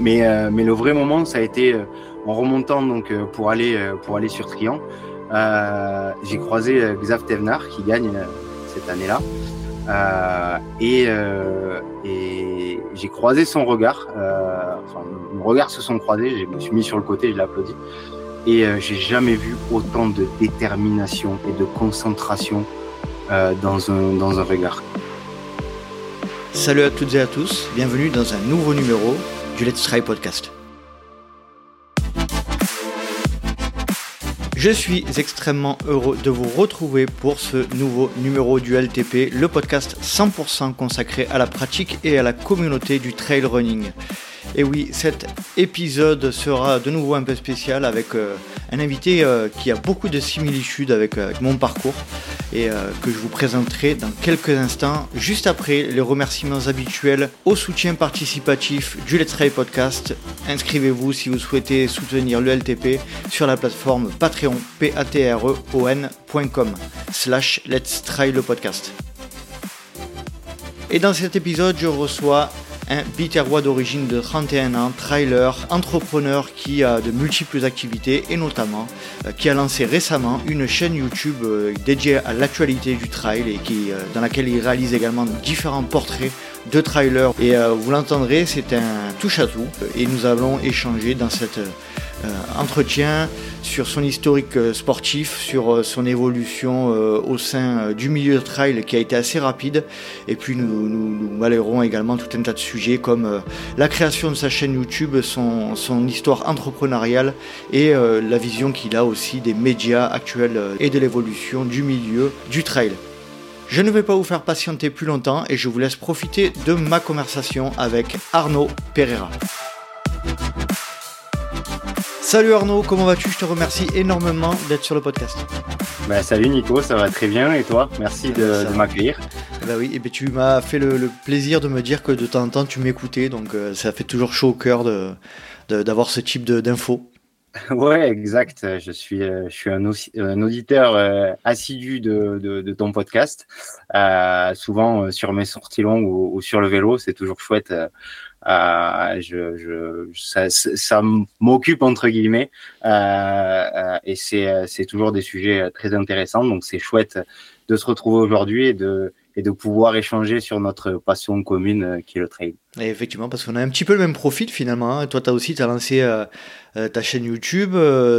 Mais, euh, mais le vrai moment, ça a été euh, en remontant donc euh, pour aller pour aller sur Trian. j'ai croisé Xav Tevnar qui gagne cette année-là. et, et j'ai croisé son regard. enfin, nos regards se sont croisés. Je me suis mis sur le côté, je l'ai applaudi. Et j'ai jamais vu autant de détermination et de concentration dans, un, dans un regard. Salut à toutes et à tous, bienvenue dans un nouveau numéro Let's Try Podcast. Je suis extrêmement heureux de vous retrouver pour ce nouveau numéro du LTP, le podcast 100% consacré à la pratique et à la communauté du trail running. Et oui, cet épisode sera de nouveau un peu spécial avec euh, un invité euh, qui a beaucoup de similitudes avec, euh, mon parcours et que je vous présenterai dans quelques instants, juste après les remerciements habituels au soutien participatif du Let's Try Podcast. Inscrivez-vous si vous souhaitez soutenir le LTP sur la plateforme Patreon, p a t r e o n.com slash Let's Try le podcast. Et dans cet épisode, je reçois un biterrois d'origine de 31 ans, trailer, entrepreneur qui a de multiples activités et notamment euh, qui a lancé récemment une chaîne YouTube euh, dédiée à l'actualité du trail et euh, dans laquelle il réalise également différents portraits de trailers. Et vous l'entendrez, c'est un touche à tout et nous allons échanger dans cette entretien sur son historique euh, sportif, sur euh, son évolution au sein du milieu de trail qui a été assez rapide. Et puis nous, nous, également tout un tas de sujets comme la création de sa chaîne YouTube, son histoire entrepreneuriale et la vision qu'il a aussi des médias actuels et de l'évolution du milieu du trail. Je ne vais pas vous faire patienter plus longtemps et je vous laisse profiter de ma conversation avec Arnaud Pereira. Salut Arnaud, comment vas-tu? Je te remercie énormément d'être sur le podcast. Bah, salut Nico, ça va très bien et toi? Merci de, m'accueillir. Bah oui, et ben tu m'as fait le, plaisir de me dire que de temps en temps tu m'écoutais, donc euh, ça fait toujours chaud au cœur d'avoir ce type d'infos. Ouais, exact. Je suis, euh, je suis un, auditeur euh, assidu de, ton podcast. souvent sur mes sorties longues ou sur le vélo, c'est toujours chouette je, je, ça, ça m'occupe entre guillemets euh, euh et c'est, euh, c'est toujours des sujets très intéressants. Donc c'est chouette de se retrouver aujourd'hui et de, et de pouvoir échanger sur notre passion commune qui est le trail. Et effectivement, parce qu'on a un petit peu le même profil finalement. Hein. Toi, tu as aussi as lancé euh, ta chaîne YouTube,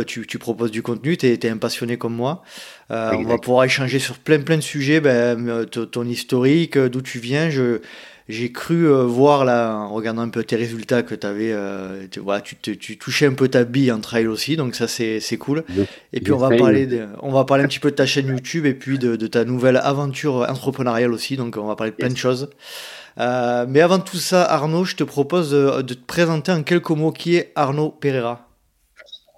tu, tu, proposes du contenu, tu es, un passionné comme moi. Euh, on va pouvoir échanger sur plein plein de sujets, ben, ton historique, d'où tu viens. Je, j'ai cru euh, voir là, en regardant un peu tes résultats, que avais, euh, tu, voilà, tu, tu, touchais un peu ta bille en trail aussi, donc ça c'est cool. et puis on va, parler de, on va parler un petit peu de ta chaîne YouTube et puis de, de ta nouvelle aventure entrepreneuriale aussi, donc on va parler de plein de choses. Euh, mais avant tout ça, Arnaud, je te propose de, de te présenter en quelques mots qui est Arnaud Pereira.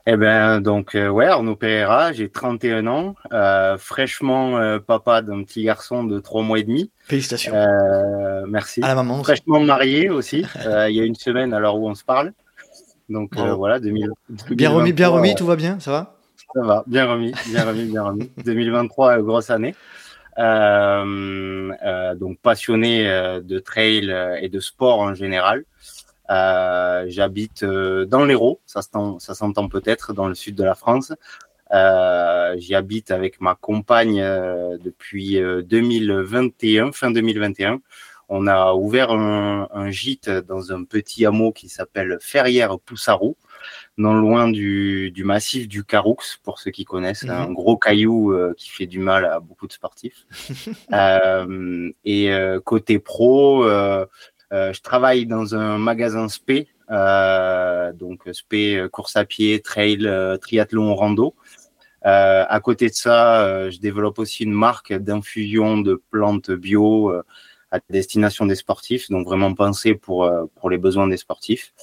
Eh ben donc euh, ouais Arnaud Pereira, j'ai 31 ans, euh, fraîchement euh, papa d'un petit garçon de 3 mois et demi. Félicitations. Euh, merci. À la maman. Fraîchement marié aussi. il y a une semaine à l'heure où on se parle. Donc voilà 2000, Bien remis, bien remis, tout va bien, ça va Ça va, bien remis, bien remis, bien remis. 2023 grosse année. donc passionné de trail et de sport en général. Euh, j'habite euh, dans l'Hérault, ça s'entend peut-être, dans le sud de la France. Euh, J'y habite avec ma compagne euh, depuis 2021, fin 2021. On a ouvert un, un, gîte dans un petit hameau qui s'appelle Ferrières-Poussarou, non loin du, du, massif du Caroux, pour ceux qui connaissent, un mhm. gros caillou qui fait du mal à beaucoup de sportifs. euh, et côté pro, je travaille dans un magasin SP, euh, donc SP euh, course à pied, trail, triathlon, rando. à côté de ça, je développe aussi une marque d'infusion de plantes bio à destination des sportifs, donc vraiment pensé pour pour les besoins des sportifs.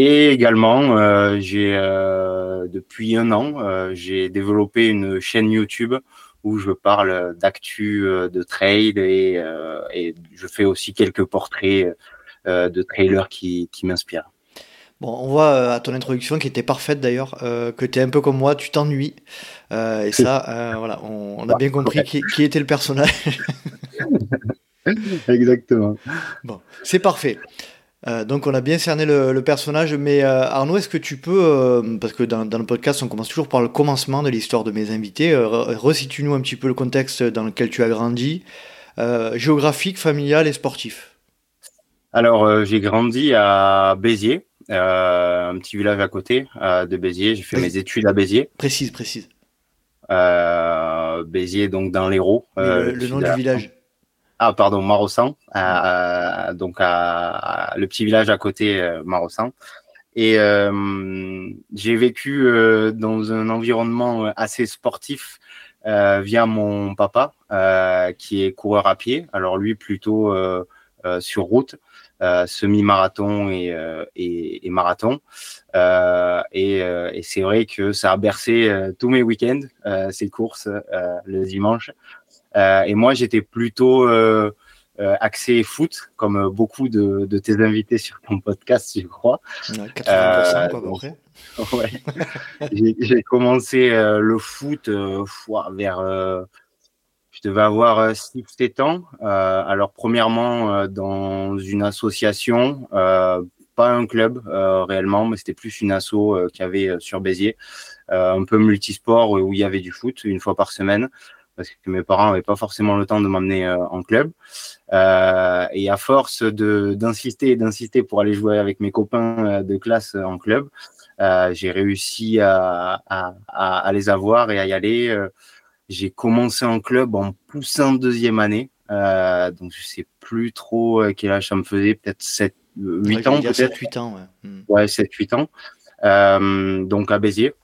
Et également, euh, j'ai euh, depuis un an, j'ai développé une chaîne YouTube où je parle d'actu euh, de trail et, euh, et, je fais aussi quelques portraits euh, de trailers qui, qui m'inspirent. Bon, on voit à ton introduction qui était parfaite d'ailleurs, que tu es un peu comme moi, tu t'ennuies. et ça, voilà, on, a bien compris qui, qui, était le personnage. Exactement. Bon, c'est parfait. Euh, donc on a bien cerné le, personnage, mais euh, Arnaud, est-ce que tu peux, euh, parce que dans, le podcast on commence toujours par le commencement de l'histoire de mes invités, resitue-nous un petit peu le contexte dans lequel tu as grandi, géographique, familial et sportif. Alors j'ai grandi à Béziers, un petit village à côté de Béziers, j'ai fait mes études à Béziers. Précise, précise. Béziers donc dans l'Hérault. le nom du village ah pardon, Marossan, euh, donc à, le petit village à côté, euh, Marossan. Et euh, j'ai vécu euh, dans un environnement assez sportif via mon papa, qui est coureur à pied. Alors lui plutôt sur route, semi-marathon et, et, et, marathon. et, et c'est vrai que ça a bercé tous mes week-ends, ces courses le dimanche. Euh, et moi, j'étais plutôt euh, euh, axé foot, comme beaucoup de, de, tes invités sur ton podcast, je crois. 80% quoi, ouais. J'ai commencé le foot vers je devais avoir 6-7 ans. Euh, alors, premièrement, dans une association, euh, pas un club réellement, mais c'était plus une asso qui avait sur Béziers, un peu multisport où il y avait du foot une fois par semaine parce que mes parents n'avaient pas forcément le temps de m'emmener euh, en club. Euh, et à force d'insister et d'insister pour aller jouer avec mes copains euh, de classe en club, j'ai réussi à, à, à, les avoir et à y aller. j'ai commencé en club en poussant deuxième année. donc je sais plus trop quel âge ça me faisait, peut-être 7, 8 ans peut-être. 8 ans, ouais. Hmm. Ouais, 7, 8 ans. Euh, donc à Béziers.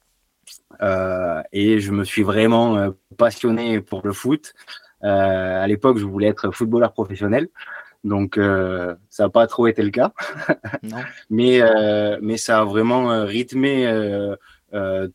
Euh, et je me suis vraiment euh, passionné pour le foot. Euh, à l'époque, je voulais être footballeur professionnel. Donc, ça n'a pas trop été le cas. non. mais, mais ça a vraiment rythmé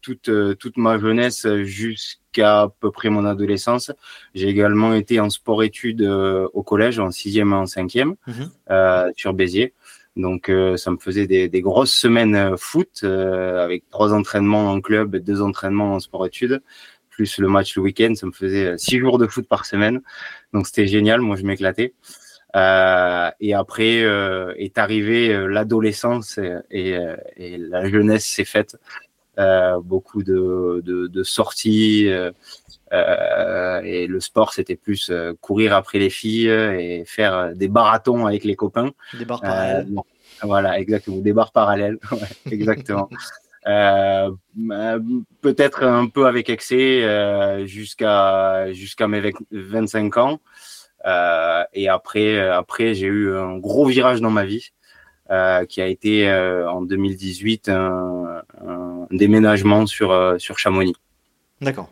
toute, toute ma jeunesse jusqu'à à peu près mon adolescence. J'ai également été en sport-études au collège, en sixième et en cinquième, mmh. sur Béziers. Donc, euh, ça me faisait des, grosses semaines euh, foot euh, avec trois entraînements en club et deux entraînements en sport-études, plus le match le week-end. Ça me faisait six jours de foot par semaine. Donc, c'était génial. Moi, je m'éclatais. et après est arrivée l'adolescence et, la jeunesse s'est faite. beaucoup de sorties. Et le sport, c'était plus courir après les filles et faire des marathons avec les copains. Des barres parallèles. voilà, exactement. Des barres parallèles. exactement. Euh, peut-être un peu avec excès euh, jusqu'à jusqu'à mes 25 ans. Euh, et après, après j'ai eu un gros virage dans ma vie qui a été en 2018 un, un déménagement sur, sur Chamonix. D'accord.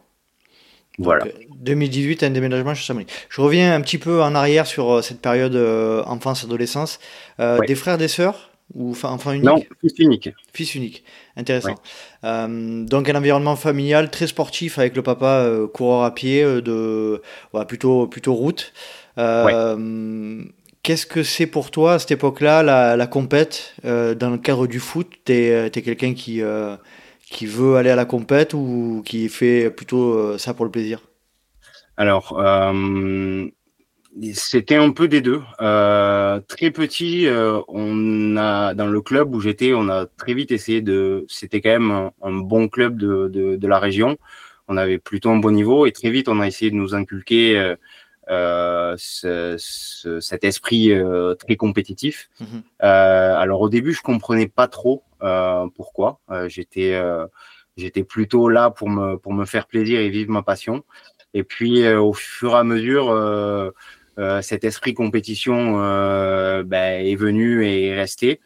Voilà. 2018, un déménagement chez Chamonix. Je reviens un petit peu en arrière sur euh, cette période euh, enfance-adolescence. Euh, des frères, des sœurs ou enfant unique? Non, fils unique. Fils unique, intéressant. donc un environnement familial très sportif avec le papa coureur à pied, de plutôt plutôt route. Qu'est-ce que c'est pour toi à cette époque-là la, la compète dans le cadre du foot? Tu es, quelqu'un qui qui veut aller à la compète ou qui fait plutôt euh, ça pour le plaisir? Alors, euh, c'était un peu des deux. Euh, très petit, on a dans le club où j'étais, on a très vite essayé de. C'était quand même un, bon club de, de, de, la région. On avait plutôt un bon niveau et très vite on a essayé de nous inculquer euh, ce, ce, cet esprit euh, très compétitif. Mhm. Euh, alors au début, je comprenais pas trop pourquoi? j'étais j'étais plutôt là pour me pour me faire plaisir et vivre ma passion. Et puis au fur et à mesure, cet esprit compétition ben, est venu et est resté.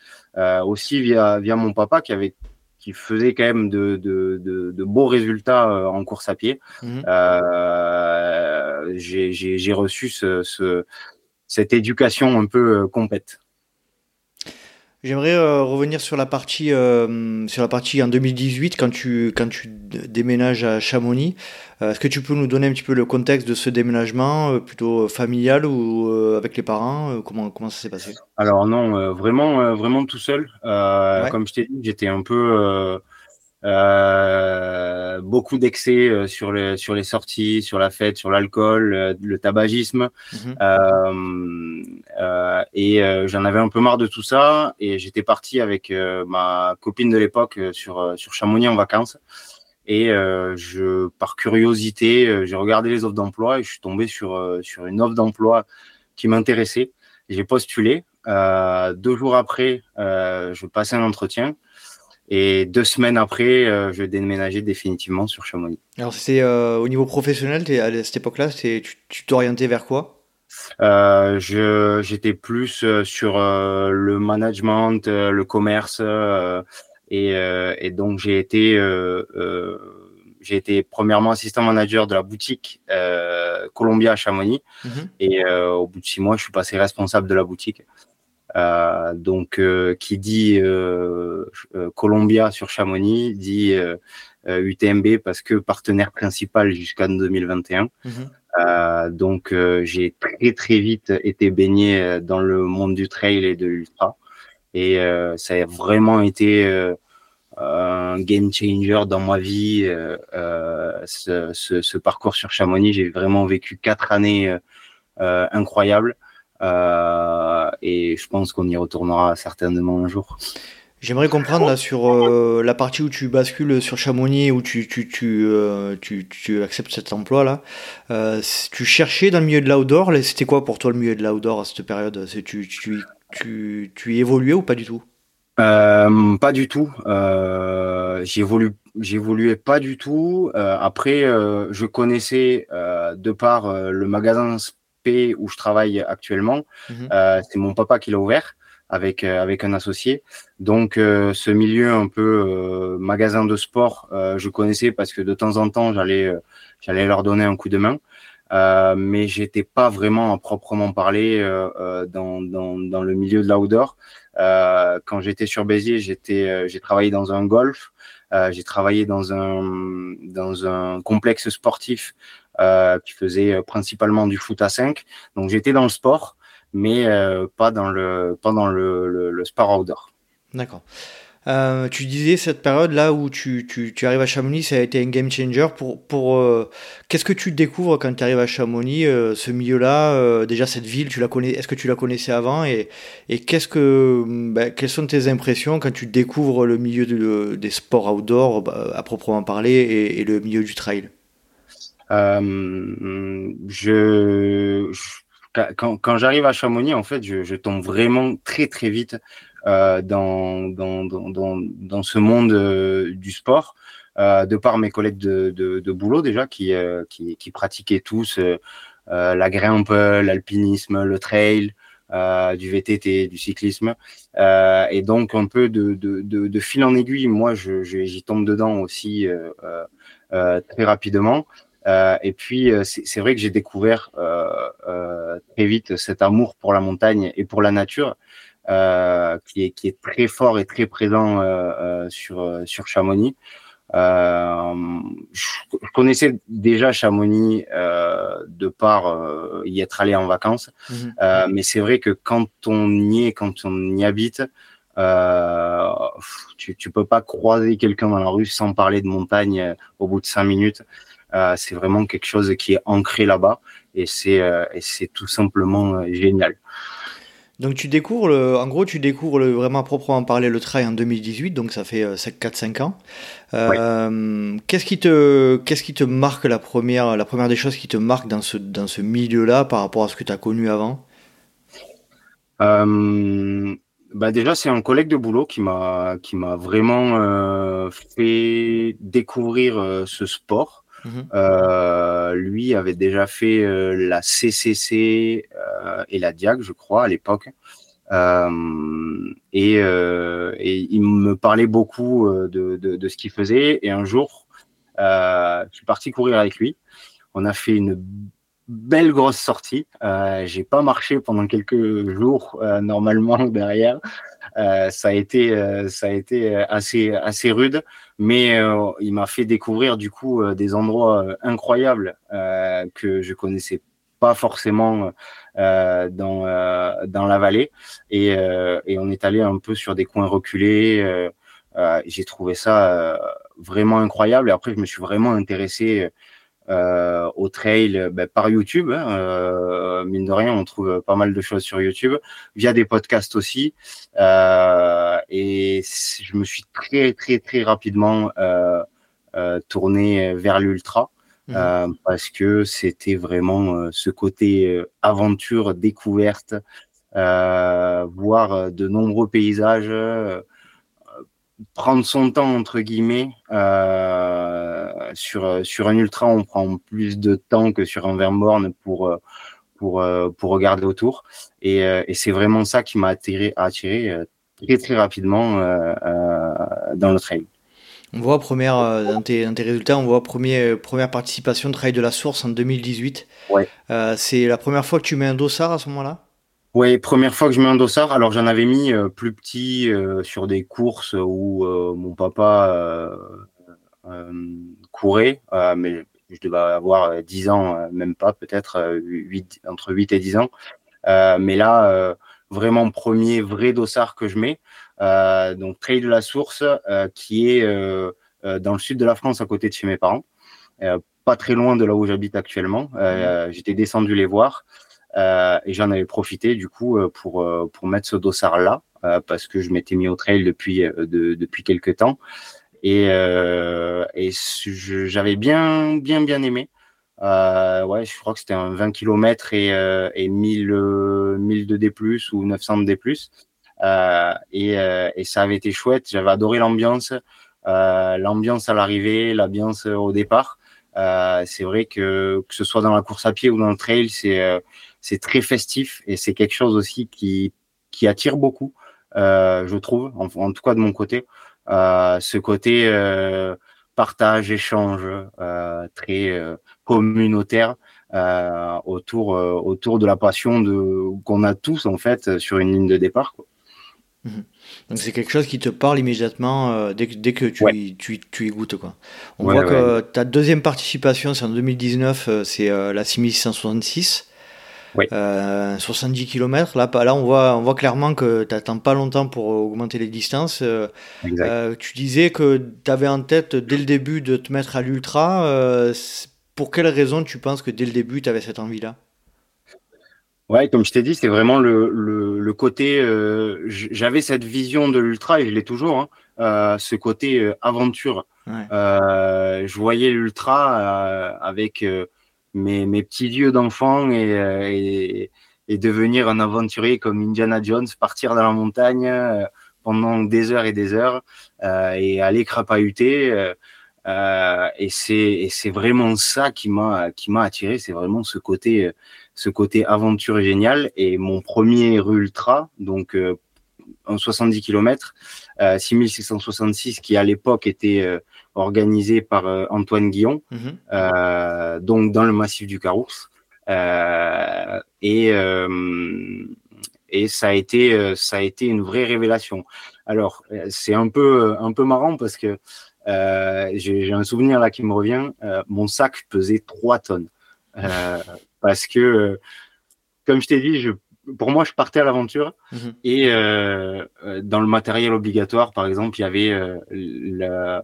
aussi via via mon papa qui avait qui faisait quand même de, de, de, de beaux résultats euh, en course à pied. Euh, J'ai reçu ce, ce, cette éducation un peu euh, complète. J'aimerais euh, revenir sur la partie euh, sur la partie en 2018 quand tu quand tu déménages à Chamonix. Euh, est-ce que tu peux nous donner un petit peu le contexte de ce déménagement, plutôt familial ou avec les parents Comment comment ça s'est passé? Alors non, vraiment vraiment tout seul. Comme je t'ai dit, j'étais un peu euh, beaucoup d'excès euh, sur les sur les sorties, sur la fête, sur l'alcool, euh, le tabagisme, mhm. et j'en avais un peu marre de tout ça. Et j'étais parti avec ma copine de l'époque sur sur Chamonix en vacances. Et je, par curiosité, j'ai regardé les offres d'emploi et je suis tombé sur sur une offre d'emploi qui m'intéressait. J'ai postulé. deux jours après, je passais un entretien. Et deux semaines après, euh, je déménageais définitivement sur Chamonix. Alors, c'est euh, au niveau professionnel, à cette époque-là, tu t'orientais vers quoi? Euh, J'étais plus sur le management, le commerce, et, et, donc j'ai été, j'ai été premièrement assistant manager de la boutique Columbia à Chamonix, mhm. et au bout de six mois, je suis passé responsable de la boutique. Euh, donc, euh, qui dit euh, Columbia sur Chamonix dit UTMB parce que partenaire principal jusqu'en 2021. Mhm. donc, j'ai très très vite été baigné dans le monde du trail et de l'ultra, et ça a vraiment été un game changer dans ma vie. Ce, ce, ce, parcours sur Chamonix, j'ai vraiment vécu quatre années incroyables. Euh, et je pense qu'on y retournera certainement un jour. J'aimerais comprendre là sur euh, la partie où tu bascules sur Chamonix, où tu, tu, tu, euh, tu, tu acceptes cet emploi là. Euh, tu cherchais dans le milieu de l'outdoor, c'était quoi pour toi le milieu de l'outdoor à cette période? Tu, tu, tu, tu évoluais ou pas du tout? Pas du tout. J'évoluais pas du tout. après, je connaissais de par le magasin où je travaille actuellement, mhm. euh, c'est mon papa qui l'a ouvert avec euh, avec un associé. Donc euh, ce milieu un peu magasin de sport, je connaissais parce que de temps en temps j'allais j'allais leur donner un coup de main. Euh, mais j'étais pas vraiment à proprement parler euh, dans, dans, dans, le milieu de l'outdoor. Euh, quand j'étais sur Béziers, j'étais, j'ai travaillé dans un golf, j'ai travaillé dans un dans un complexe sportif euh, qui faisait principalement du foot à 5. Donc j'étais dans le sport, mais euh, pas dans le pas dans le, sport outdoor. D'accord. Euh, tu disais cette période là où tu, tu, arrives à Chamonix, ça a été un game changer. Pour, pour euh, qu'est-ce que tu découvres quand tu arrives à Chamonix, euh, ce milieu-là, déjà cette ville, tu la connais, est-ce que tu la connaissais avant et, et qu'est-ce que, ben, quelles sont tes impressions quand tu découvres le milieu de, des sports outdoor bah, à proprement parler et le milieu du trail? Euh, je, quand, j'arrive à Chamonix, en fait, je, je, tombe vraiment très très vite euh, dans, dans, dans, dans, ce monde euh, du sport, de par mes collègues de, de, boulot déjà qui, qui, pratiquaient tous la grimpe, l'alpinisme, le trail. du VTT, du cyclisme, et donc un peu de, de, de, de fil en aiguille, moi j'y tombe dedans aussi très rapidement. Euh, et puis, euh, c'est vrai que j'ai découvert euh, très vite cet amour pour la montagne et pour la nature, qui, est, qui est très fort et très présent sur, sur Chamonix. je connaissais déjà Chamonix de par y être allé en vacances, mhm. mais c'est vrai que quand on y est, quand on y habite, tu, tu peux pas croiser quelqu'un dans la rue sans parler de montagne au bout de cinq minutes. Euh, c'est vraiment quelque chose qui est ancré là-bas et c'est euh, c'est tout simplement euh, génial. Donc tu découvres, le, en gros, tu découvres le, vraiment proprement parler le trail en 2018, donc ça fait 4-5 ans. Euh, Qu'est-ce qui te, qu'est-ce qui te marque la première, la première des choses qui te marque dans ce, dans ce milieu-là par rapport à ce que tu as connu avant? Euh, bah déjà, c'est un collègue de boulot qui m'a, qui m'a vraiment euh, fait découvrir ce sport. Mhm. Euh, lui avait déjà fait euh, la CCC euh, et la Diag, je crois, à l'époque. Et, il me parlait beaucoup de, ce qu'il faisait. Et un jour, je suis parti courir avec lui. On a fait une belle grosse sortie. J'ai pas marché pendant quelques jours normalement derrière. Euh, ça a été euh, ça a été assez assez rude, mais il m'a fait découvrir du coup des endroits incroyables que je connaissais pas forcément dans dans la vallée et, et on est allé un peu sur des coins reculés. J'ai trouvé ça vraiment incroyable. Et après, je me suis vraiment intéressé au trail ben, par YouTube. Hein, mine de rien, on trouve pas mal de choses sur YouTube, via des podcasts aussi. et je me suis très, très, très rapidement tourné vers l'ultra. Mmh. Euh, parce que c'était vraiment euh, ce côté euh, aventure, découverte, voir de nombreux paysages, prendre son temps entre guillemets sur sur un ultra on prend plus de temps que sur un Vermorne pour pour pour regarder autour et, et c'est vraiment ça qui m'a attiré attiré très très rapidement dans le trail. On voit première, euh, dans, tes, résultats, on voit premier, première participation de Trail de la Source en 2018. Ouais. Euh, c'est la première fois que tu mets un dossard à ce moment-là? Oui, première fois que je mets un dossard. Alors j'en avais mis euh, plus petit sur des courses où mon papa courait, mais je devais avoir 10 ans, même pas peut-être, 8, entre 8 et 10 ans. mais là, vraiment premier vrai dossard que je mets. Euh, donc Trail de la Source, euh, qui est euh, dans le sud de la France, à côté de chez mes parents, pas très loin de là où j'habite actuellement. Mmh. J'étais descendu les voir. Et j'en avais profité du coup pour pour mettre ce dossard là parce que je m'étais mis au trail depuis depuis quelques temps et, et j'avais bien bien bien aimé ouais je crois que c'était un 20 km et, et 1000 1000 de D+ ou 900 de D+ euh, et, euh, et, ça avait été chouette. J'avais adoré l'ambiance, euh, l'ambiance à l'arrivée, l'ambiance au départ. c'est vrai que que ce soit dans la course à pied ou dans le trail, c'est c'est très festif et c'est quelque chose aussi qui qui attire beaucoup, je trouve, en, en, tout cas de mon côté. ce côté partage, échange, très communautaire autour autour de la passion de qu'on a tous en fait sur une ligne de départ. Quoi. Mhm. Donc c'est quelque chose qui te parle immédiatement euh, dès, que, dès que tu, y, tu, tu, y goûtes. Quoi. On voit que ta deuxième participation, c'est en 2019, euh, c'est euh, la 6666. 70 km. Là, là on, voit, on voit clairement que tu n'attends pas longtemps pour augmenter les distances. tu disais que tu avais en tête dès le début de te mettre à l'ultra. pour quelle raison tu penses que dès le début tu avais cette envie-là? Ouais, comme je t'ai dit, c'est vraiment le, le, côté. Euh, j'avais cette vision de l'ultra et je l'ai toujours. Hein, euh, ce côté euh, aventure. je voyais l'ultra avec mes, mes petits yeux d'enfant et, et, devenir un aventurier comme Indiana Jones, partir dans la montagne pendant des heures et des heures et aller crapahuter. et c'est vraiment ça qui m'a qui m'a attiré. C'est vraiment ce côté ce côté aventure génial. Et mon premier ultra, donc euh, en 70 km, 6666, qui à l'époque était euh, organisé par euh, Antoine Guillon, mhm. donc dans le massif du Caroux. et et ça a été ça a été une vraie révélation. Alors c'est un peu un peu marrant parce que j'ai un souvenir là qui me revient. mon sac pesait 3 tonnes parce que, euh, comme je t'ai dit, je, pour moi, je partais à l'aventure mhm. et euh, euh, dans le matériel obligatoire, par exemple, il y avait euh, la,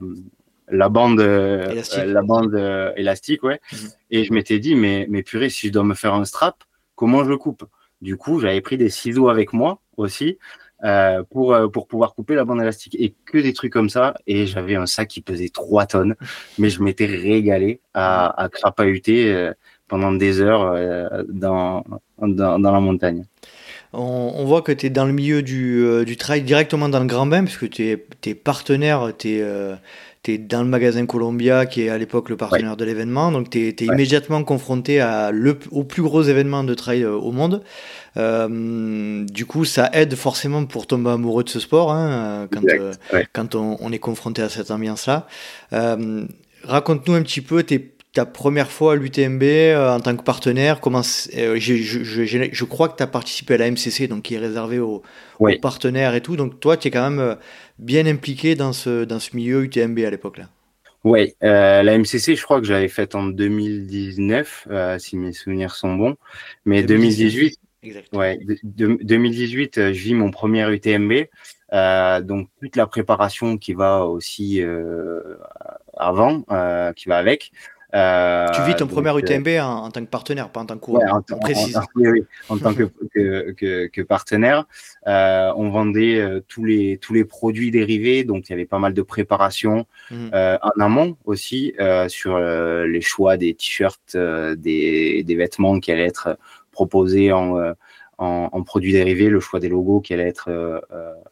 la bande, élastique. la bande élastique, ouais. Mhm. Et je m'étais dit, mais, mais purée, si je dois me faire un strap, comment je le coupe? Du coup, j'avais pris des ciseaux avec moi aussi. Euh, pour, pour pouvoir couper la bande élastique et que des trucs comme ça et j'avais un sac qui pesait 3 tonnes mais je m'étais régalé à, à crapahuter pendant des heures euh, dans, dans, dans, la montagne. On, voit que tu es dans le milieu du, euh, du, trail directement dans le Grand Bain, puisque tu es, es, partenaire, tu es, euh, dans le magasin Columbia, qui est à l'époque le partenaire de l'événement, donc tu es, immédiatement confronté à le, au plus gros événement de trail au monde. du coup, ça aide forcément pour tomber amoureux de ce sport, hein, quand, quand on, on, est confronté à cette ambiance-là. Raconte-nous un petit peu tes ta première fois à l'UTMB euh, en tant que partenaire comment, euh, je, je, je, crois que tu as participé à la MCC, donc qui est réservé aux, partenaires et tout. Donc toi, tu es quand même euh, bien impliqué dans ce, dans ce milieu UTMB à l'époque. là. Oui, la MCC, je crois que j'avais faite en 2019, si mes souvenirs sont bons. Mais 2018, ouais, 2018, je vis mon premier UTMB. donc toute la préparation qui va aussi avant, qui va avec. Euh, tu vis ton premier euh, UTMB en, tant que partenaire, pas en tant que coureur. en, précise. oui, oui, en tant que, que, que, partenaire. Euh, on vendait euh, tous les tous les produits dérivés, donc il y avait pas mal de préparation euh, en amont aussi sur les choix des t-shirts, des, des vêtements qui allaient être proposés en en, en, produits dérivés, le choix des logos qui allait être euh,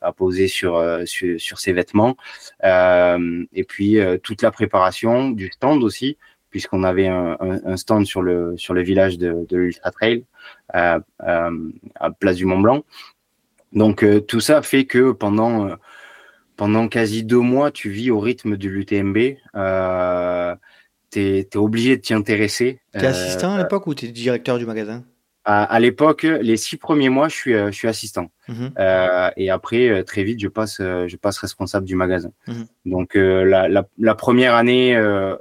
apposé sur, sur, sur ces vêtements, euh, et puis toute la préparation du stand aussi, puisqu'on avait un, stand sur le, sur le village de, l'Ultra Trail à, à, Place du Mont Blanc. Donc euh, tout ça fait que pendant, euh, pendant quasi deux mois, tu vis au rythme de l'UTMB. Euh, tu es, obligé de t'y intéresser. Tu es assistant à l'époque ou tu es directeur du magasin? À, l'époque, les six premiers mois, je suis, je suis assistant. Mhm. Euh, et après, très vite, je passe, je passe responsable du magasin. Mhm. Donc, la, la, la, première année,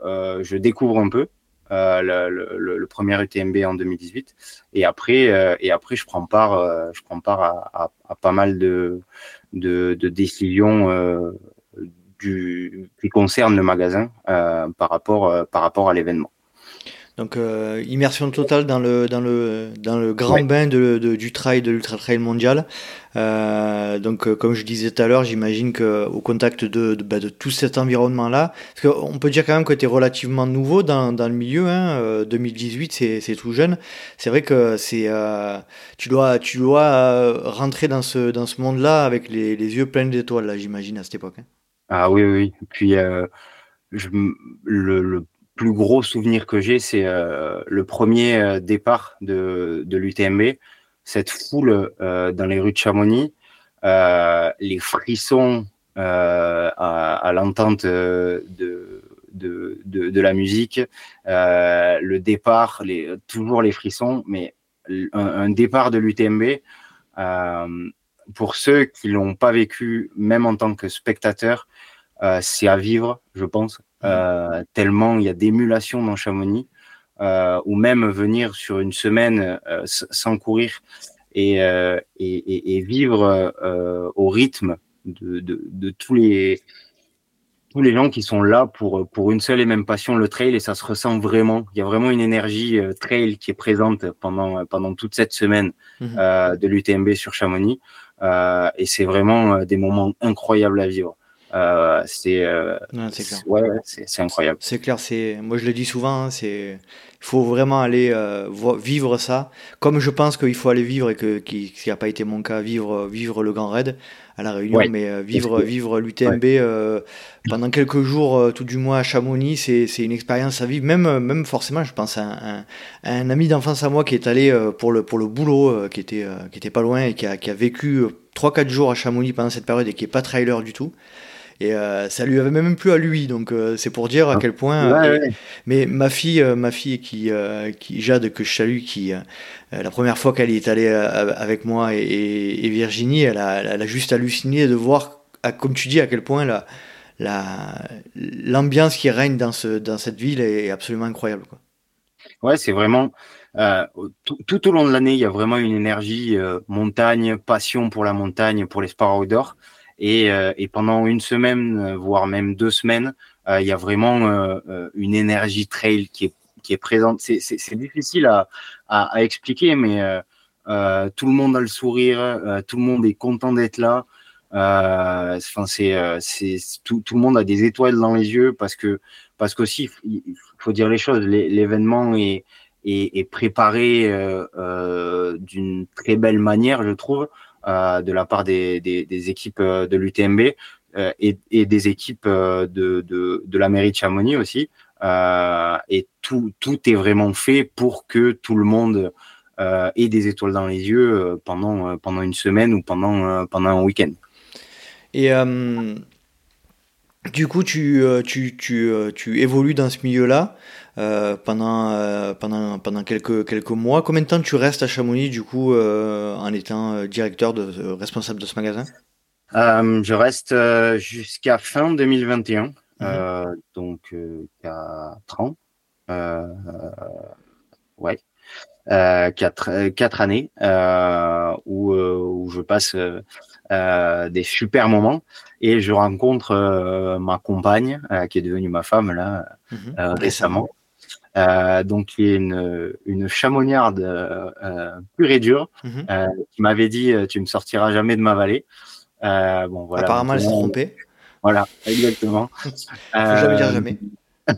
euh, je découvre un peu. Euh, le, le, le, premier UTMB en 2018 et après euh, et après je prends part je prends part à, à, à, pas mal de de, de décisions du qui concernent le magasin par rapport par rapport à l'événement donc euh, immersion totale dans le dans le dans le grand bain de, de, du trail de l'ultra trail mondial. Euh, donc euh, comme je disais tout à l'heure, j'imagine que au contact de, de, bah, de tout cet environnement là, parce qu'on peut dire quand même que tu es relativement nouveau dans, dans le milieu. Hein, 2018, c'est c'est tout jeune. C'est vrai que c'est tu dois tu dois rentrer dans ce dans ce monde là avec les, les yeux pleins d'étoiles là, j'imagine à cette époque. Hein. Ah oui oui. Puis je, le, le plus gros souvenir que j'ai, c'est euh, le premier euh, départ de, de l'UTMB, cette foule euh, dans les rues de Chamonix, les frissons à, l'entente de, de, de, la musique, le départ, les, toujours les frissons, mais un, un départ de l'UTMB, pour ceux qui l'ont pas vécu, même en tant que spectateur, c'est à vivre, je pense. Euh, tellement il y a d'émulation dans Chamonix, euh, ou même venir sur une semaine euh, sans courir et, et, et, et, vivre au rythme de, de, de, tous les tous les gens qui sont là pour pour une seule et même passion, le trail, et ça se ressent vraiment. Il y a vraiment une énergie trail qui est présente pendant pendant toute cette semaine mmh de l'UTMB sur Chamonix, et c'est vraiment des moments incroyables à vivre. Euh, c'est euh, ouais, incroyable. C'est clair, c'est moi je le dis souvent, hein, c'est il faut vraiment aller euh, vivre ça, comme je pense qu'il faut aller vivre et que qui n'a pas été mon cas, vivre vivre le Grand Raid à la Réunion, mais vivre vivre l'UTMB pendant quelques jours, tout du moins à Chamonix, c'est une expérience à vivre. Même même forcément, je pense à un, un, ami d'enfance à moi qui est allé pour le pour le boulot, qui était qui était pas loin et qui a qui a vécu 3-4 jours à Chamonix pendant cette période et qui est pas trailer du tout. Et euh, ça lui avait même plus à lui, donc euh, c'est pour dire à quel point. Euh, mais ma fille, ma fille qui, qui Jade que je salue, qui la première fois qu'elle est allée avec moi et, Virginie, elle a, elle a, juste halluciné de voir, comme tu dis, à quel point la l'ambiance qui règne dans ce dans cette ville est absolument incroyable. Quoi. Ouais, c'est vraiment. tout, tout, au long de l'année, il y a vraiment une énergie montagne, passion pour la montagne, pour les sports outdoor. Et, euh, et pendant une semaine, euh, voire même deux semaines, euh, il y a vraiment une énergie trail qui est, qui est présente. C'est difficile à, à, à, expliquer, mais euh, tout le monde a le sourire, euh, tout le monde est content d'être là. Enfin, c'est, tout, tout, le monde a des étoiles dans les yeux parce que parce qu'aussi il faut dire les choses. L'événement est, est, est préparé d'une très belle manière, je trouve. Euh, de la part des, des, équipes euh, de l'UTMB euh, et, et, des équipes de, de, de, la mairie de Chamonix aussi. et tout, tout est vraiment fait pour que tout le monde ait des étoiles dans les yeux pendant, pendant une semaine ou pendant, pendant un week-end. Et du coup, tu, tu, tu, tu, évolues dans ce milieu-là. Euh, pendant, euh, pendant, pendant quelques, quelques mois. Combien de temps tu restes à Chamonix, du coup, euh, en étant directeur, de, responsable de ce magasin? Je reste jusqu'à fin 2021, mhm. donc 4 ans. ouais. quatre, quatre années où, où je passe des super moments. Et je rencontre ma compagne, qui est devenue ma femme là mhm. récemment. Donc qui est une, une chamoniarde pure et dure, mhm. qui m'avait dit tu me sortiras jamais de ma vallée. bon voilà. Apparemment elle s'est trompée. Voilà, exactement. Faut jamais dire jamais.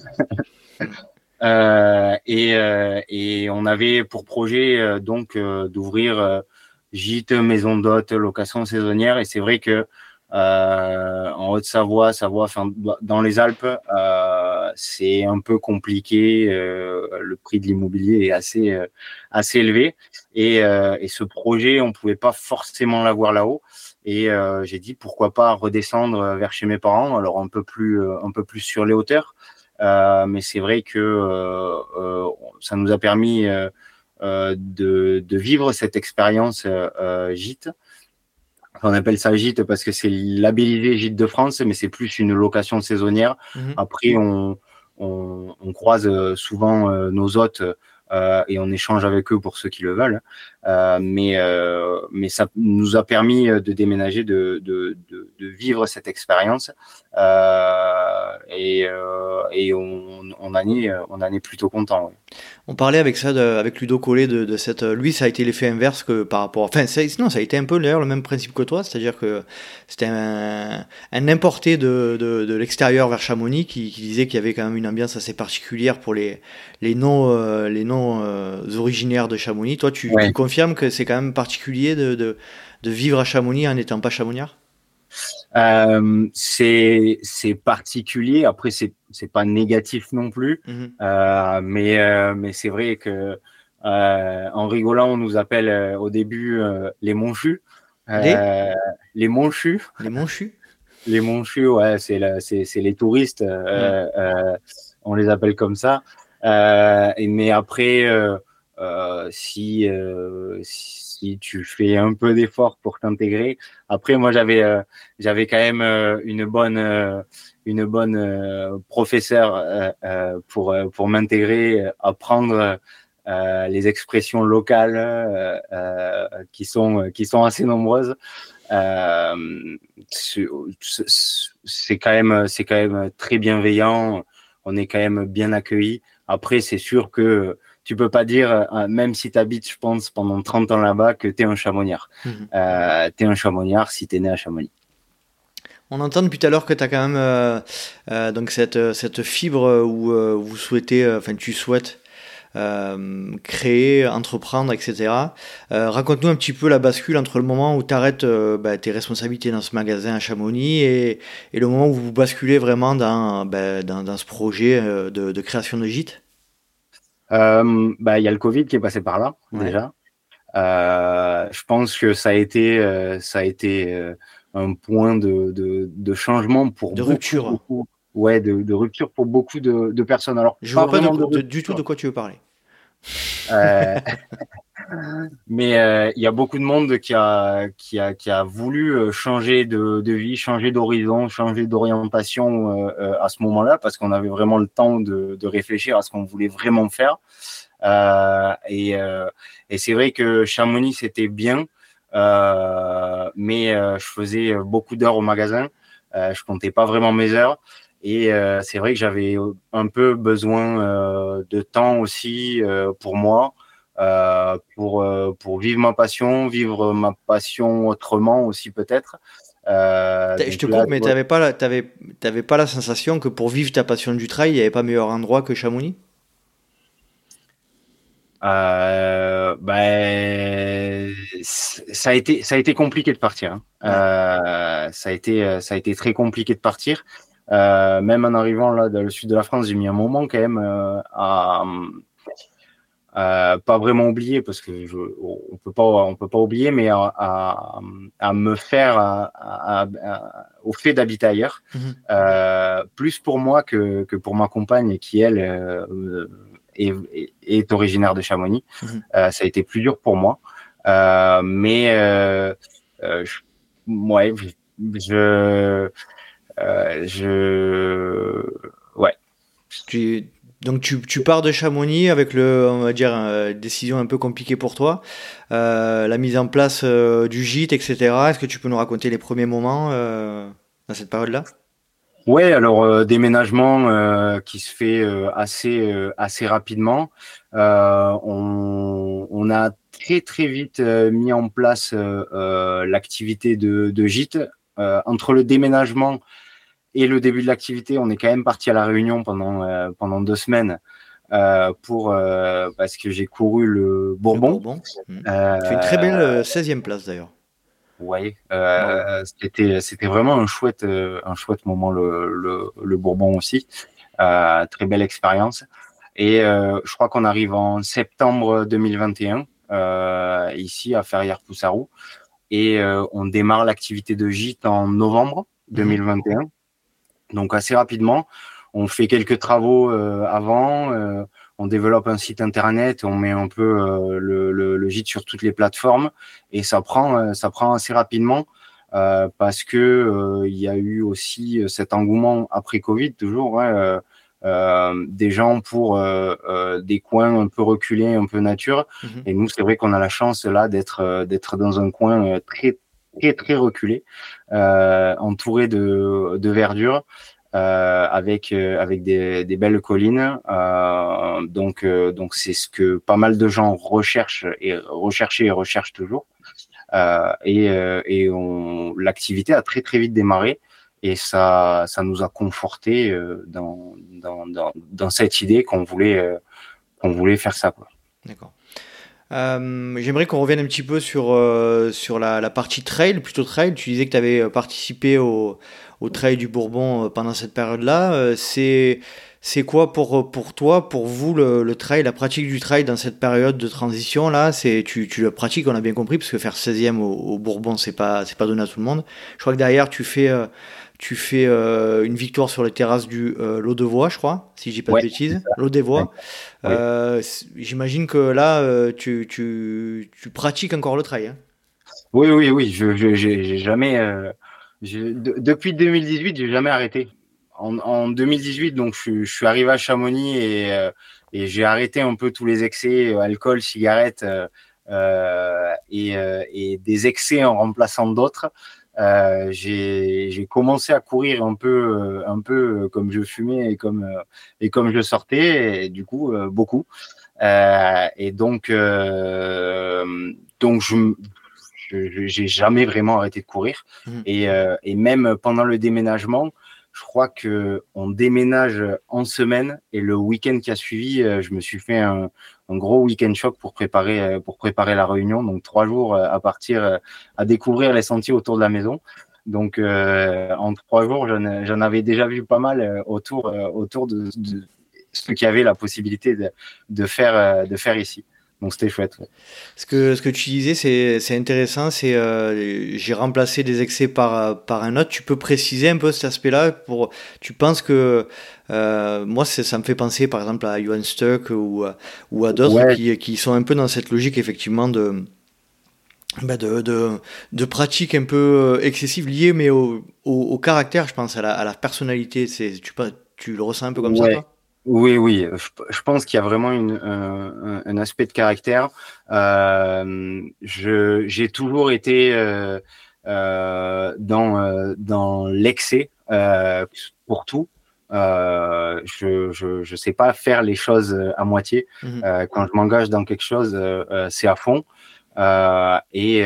Euh, et, euh, et, on avait pour projet euh, donc d'ouvrir gîte, maison d'hôte, location saisonnière. Et c'est vrai que en Haute-Savoie, Savoie, enfin dans les Alpes, c'est un peu compliqué. le prix de l'immobilier est assez assez élevé. Et, et, ce projet, on pouvait pas forcément l'avoir là-haut. Et j'ai dit pourquoi pas redescendre vers chez mes parents, alors un peu plus un peu plus sur les hauteurs. Euh, mais c'est vrai que euh, euh, ça nous a permis de, de, vivre cette expérience gîte. On appelle ça gîte parce que c'est labellisé gîte de France, mais c'est plus une location saisonnière. Mhm. Après, on, on, on, croise souvent nos hôtes euh, et on échange avec eux pour ceux qui le veulent. Euh, mais, euh, mais ça nous a permis de déménager, de, de, de, de vivre cette expérience. Et, et on, on, en est, on en est plutôt content. On parlait avec ça, de, avec Ludo Collet, de, de, cette. Lui, ça a été l'effet inverse que par rapport. Enfin, ça, non, ça a été un peu d'ailleurs le même principe que toi, c'est-à-dire que c'était un, un, importé de, de, de l'extérieur vers Chamonix qui, qui disait qu'il y avait quand même une ambiance assez particulière pour les, les non, euh, les non euh, originaires de Chamonix. Toi, tu, confirmes que c'est quand même particulier de, de, de, vivre à Chamonix en n'étant pas chamonniard euh, c'est particulier. Après, c'est c'est pas négatif non plus, mhm. euh, mais euh, mais c'est vrai que en rigolant, on nous appelle au début les monchus. Les, les monchus. Les monchus? Les monchus, ouais, c'est c'est les touristes. on les appelle comme ça. Mais après, si, si tu fais un peu d'effort pour t'intégrer, après moi j'avais j'avais quand même une bonne une bonne professeure pour pour m'intégrer, apprendre les expressions locales qui sont qui sont assez nombreuses. c'est quand même c'est quand même très bienveillant. On est quand même bien accueilli. Après, c'est sûr que tu peux pas dire, euh, même si tu habites, je pense, pendant 30 ans là-bas, que tu es un chamonniard. Mhm. Euh, tu es un chamonniard si tu es né à Chamonix. On entend depuis tout à l'heure que tu as quand même euh, euh, donc cette, cette fibre où vous souhaitez, enfin tu souhaites euh, créer, entreprendre, etc. Euh, raconte-nous un petit peu la bascule entre le moment où tu arrêtes euh, bah, tes responsabilités dans ce magasin à Chamonix et, et le moment où vous basculez vraiment dans, bah, dans, dans, ce projet de, de, création de gîte. Bah, il y a le Covid qui est passé par là déjà. je pense que ça a été, ça a été un point de, de, de changement pour de rupture. Beaucoup, ouais, de, de, rupture pour beaucoup de, de personnes. Alors, je vois pas du tout de quoi tu veux parler. Euh, mais euh, il y a beaucoup de monde qui a, qui a, qui a voulu euh, changer de, de vie, changer d'horizon, changer d'orientation à ce moment-là, parce qu'on avait vraiment le temps de, de réfléchir à ce qu'on voulait vraiment faire. et et c'est vrai que Chamonix, c'était bien, mais je faisais beaucoup d'heures au magasin. je comptais pas vraiment mes heures. Et euh, c'est vrai que j'avais un peu besoin euh, de temps aussi euh, pour moi, pour, pour vivre ma passion, vivre ma passion autrement aussi peut-être. je te coupe, mais tu n'avais pas, la, pas la sensation que pour vivre ta passion du trail, il n'y avait pas meilleur endroit que Chamonix? Euh, ben, ça a été ça a été compliqué de partir. Hein. Euh, ça a été ça a été très compliqué de partir. Euh, même en arrivant là dans le sud de la France, j'ai mis un moment quand même euh, à euh, pas vraiment oublier parce que je, on peut pas on peut pas oublier, mais à, à, à me faire à, au fait d'habiter ailleurs, mhm. euh, plus pour moi que, que pour ma compagne qui elle euh, est, est, originaire de Chamonix. Mhm. ça a été plus dur pour moi, mais je, ouais, je je. Ouais. Tu, Donc tu, tu, pars de Chamonix avec le, on va dire, une décision un peu compliquée pour toi, euh, la mise en place du gîte, etc. Est-ce que tu peux nous raconter les premiers moments dans cette période-là? Ouais, alors déménagement qui se fait assez assez rapidement. On, on, a très très vite mis en place l'activité de, de gîte entre le déménagement et le début de l'activité, on est quand même parti à la Réunion pendant euh, pendant deux semaines euh, pour euh, parce que j'ai couru le Bourbon. Mmh. C'est une très belle 16e place d'ailleurs. Oui, c'était c'était vraiment un chouette un chouette moment le le, le Bourbon aussi. très belle expérience. Et je crois qu'on arrive en septembre 2021 ici à Ferrières-Poussarou et on démarre l'activité de gîte en novembre 2021. Mmh. Donc assez rapidement, on fait quelques travaux euh, avant, euh, on développe un site internet, on met un peu euh, le, le, le, gîte sur toutes les plateformes et ça prend, ça prend assez rapidement. parce que il y a eu aussi cet engouement après Covid toujours des gens pour des coins un peu reculés, un peu nature. Mhm. Et nous, c'est vrai qu'on a la chance là d'être d'être dans un coin très très très reculé, euh, entouré de, de verdure. Euh, avec euh, avec des, des, belles collines. Euh, donc euh, donc c'est ce que pas mal de gens recherchent et recherchaient et recherchent toujours. Euh, et et on l'activité a très très vite démarré et ça ça nous a conforté dans, dans, dans dans cette idée qu'on voulait qu'on voulait faire ça quoi. D'accord. Euh, J'aimerais qu'on revienne un petit peu sur, euh, sur la, la, partie trail, plutôt trail. Tu disais que tu avais euh, participé au, au trail du Bourbon pendant cette période-là. C'est c'est quoi pour, pour toi, pour vous, le, le, trail, la pratique du trail dans cette période de transition là C'est tu, tu le pratiques, on a bien compris, parce que faire 16e au, au Bourbon, c'est pas c'est pas donné à tout le monde. Je crois que derrière, tu fais tu fais euh, une victoire sur les terrasses du Lot de Voix, je crois, si je dis pas de bêtises. Lot des Voix. Euh, J'imagine que là, euh, tu, tu, tu, pratiques encore le trail. Hein? Oui, oui, oui. Je j'ai jamais. depuis 2018, j'ai jamais arrêté. En, en, 2018, donc je, je, suis arrivé à Chamonix et, et j'ai arrêté un peu tous les excès, alcool, cigarettes et, et des excès en remplaçant d'autres. Euh, j'ai commencé à courir un peu, euh, un peu euh, comme je fumais et comme euh, et comme je sortais, et du coup beaucoup. et donc donc je j'ai jamais vraiment arrêté de courir. Mmh. Et, et même pendant le déménagement, je crois que on déménage en semaine et le week-end qui a suivi, euh, je me suis fait un, gros week-end choc pour préparer euh, pour préparer la réunion. Donc trois jours euh, à partir à découvrir les sentiers autour de la maison. Donc en trois jours, j'en avais déjà vu pas mal autour autour de, de ce qu'il y avait la possibilité de faire de faire ici. Donc c'était chouette. Ce, que, ce que tu disais, c'est intéressant. C'est euh, j'ai remplacé des excès par, par un autre. Tu peux préciser un peu cet aspect-là pour. Tu penses que euh, moi, ça me fait penser par exemple à Johan Stuck ou, ou à d'autres qui, qui sont un peu dans cette logique effectivement de. Bah de, de, de pratiques un peu excessives liées mais au, au, au, caractère je pense à la, à la personnalité c'est tu, tu le ressens un peu comme ça toi? Oui, oui, je, pense qu'il y a vraiment une, un, un, aspect de caractère. Euh, j'ai toujours été euh, euh, dans, euh, dans l'excès euh, pour tout. Euh, je, je je sais pas faire les choses à moitié. Mmh quand je m'engage dans quelque chose, c'est à fond. et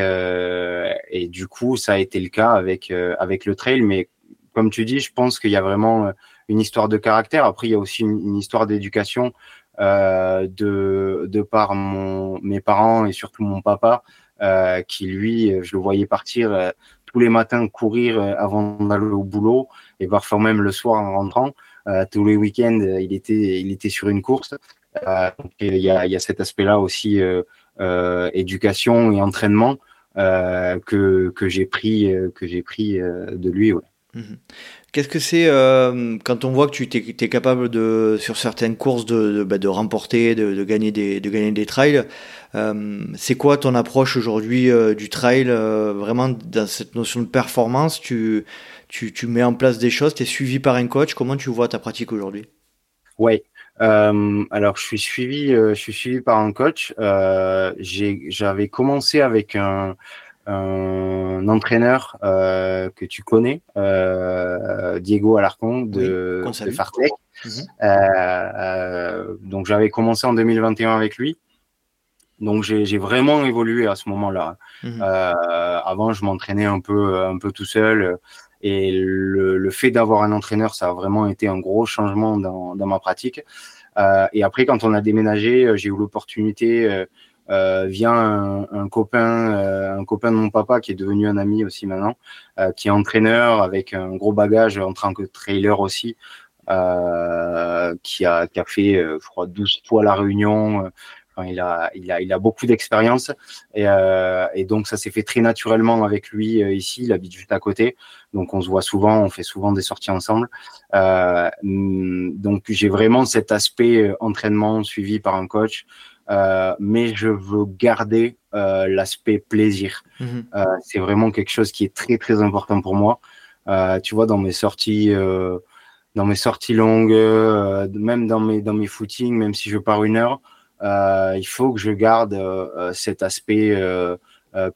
et du coup, ça a été le cas avec avec le trail. Mais comme tu dis, je pense qu'il y a vraiment une histoire de caractère. Après, il y a aussi une, histoire d'éducation euh, de, de par mon, mes parents et surtout mon papa, euh, qui lui, je le voyais partir euh, tous les matins courir euh, avant d'aller au boulot et parfois même le soir en rentrant. Euh, tous les week-ends, il était, il était sur une course. il y a, y a cet aspect-là aussi, éducation et entraînement que, que j'ai pris, que j'ai pris de lui. Ouais. Mmh Qu'est-ce que c'est euh, quand on voit que tu es, capable de, sur certaines courses de, bah, de remporter, de, de, gagner des, de gagner des trails euh, C'est quoi ton approche aujourd'hui euh, du trail Vraiment dans cette notion de performance, tu, tu, tu mets en place des choses, tu es suivi par un coach. Comment tu vois ta pratique aujourd'hui? Euh, alors, je suis suivi, je suis suivi par un coach. Euh, J'avais commencé avec un, un entraîneur euh, que tu connais, euh, Diego Alarcon de, oui, de Fartec. Mm -hmm. donc, j'avais commencé en 2021 avec lui. Donc, j'ai vraiment évolué à ce moment-là. -hmm. avant, je m'entraînais un peu, un peu tout seul. Et le, le fait d'avoir un entraîneur, ça a vraiment été un gros changement dans, dans ma pratique. Euh, et après, quand on a déménagé, euh, j'ai eu l'opportunité euh, euh, via un, un copain, euh, un copain de mon papa qui est devenu un ami aussi maintenant, euh, qui est entraîneur avec un gros bagage en tant que trailer aussi, qui a, qui a fait, je crois, 12 fois la Réunion. Enfin, il a, il a, il a beaucoup d'expérience et, euh, et, donc ça s'est fait très naturellement avec lui euh, ici. Il habite juste à côté, donc on se voit souvent, on fait souvent des sorties ensemble. Euh, donc j'ai vraiment cet aspect entraînement suivi par un coach, mais je veux garder l'aspect plaisir. Mm -hmm. C'est vraiment quelque chose qui est très très important pour moi. tu vois, dans mes sorties dans mes sorties longues, euh, même dans mes dans mes footings, même si je pars une heure, euh, il faut que je garde euh, cet aspect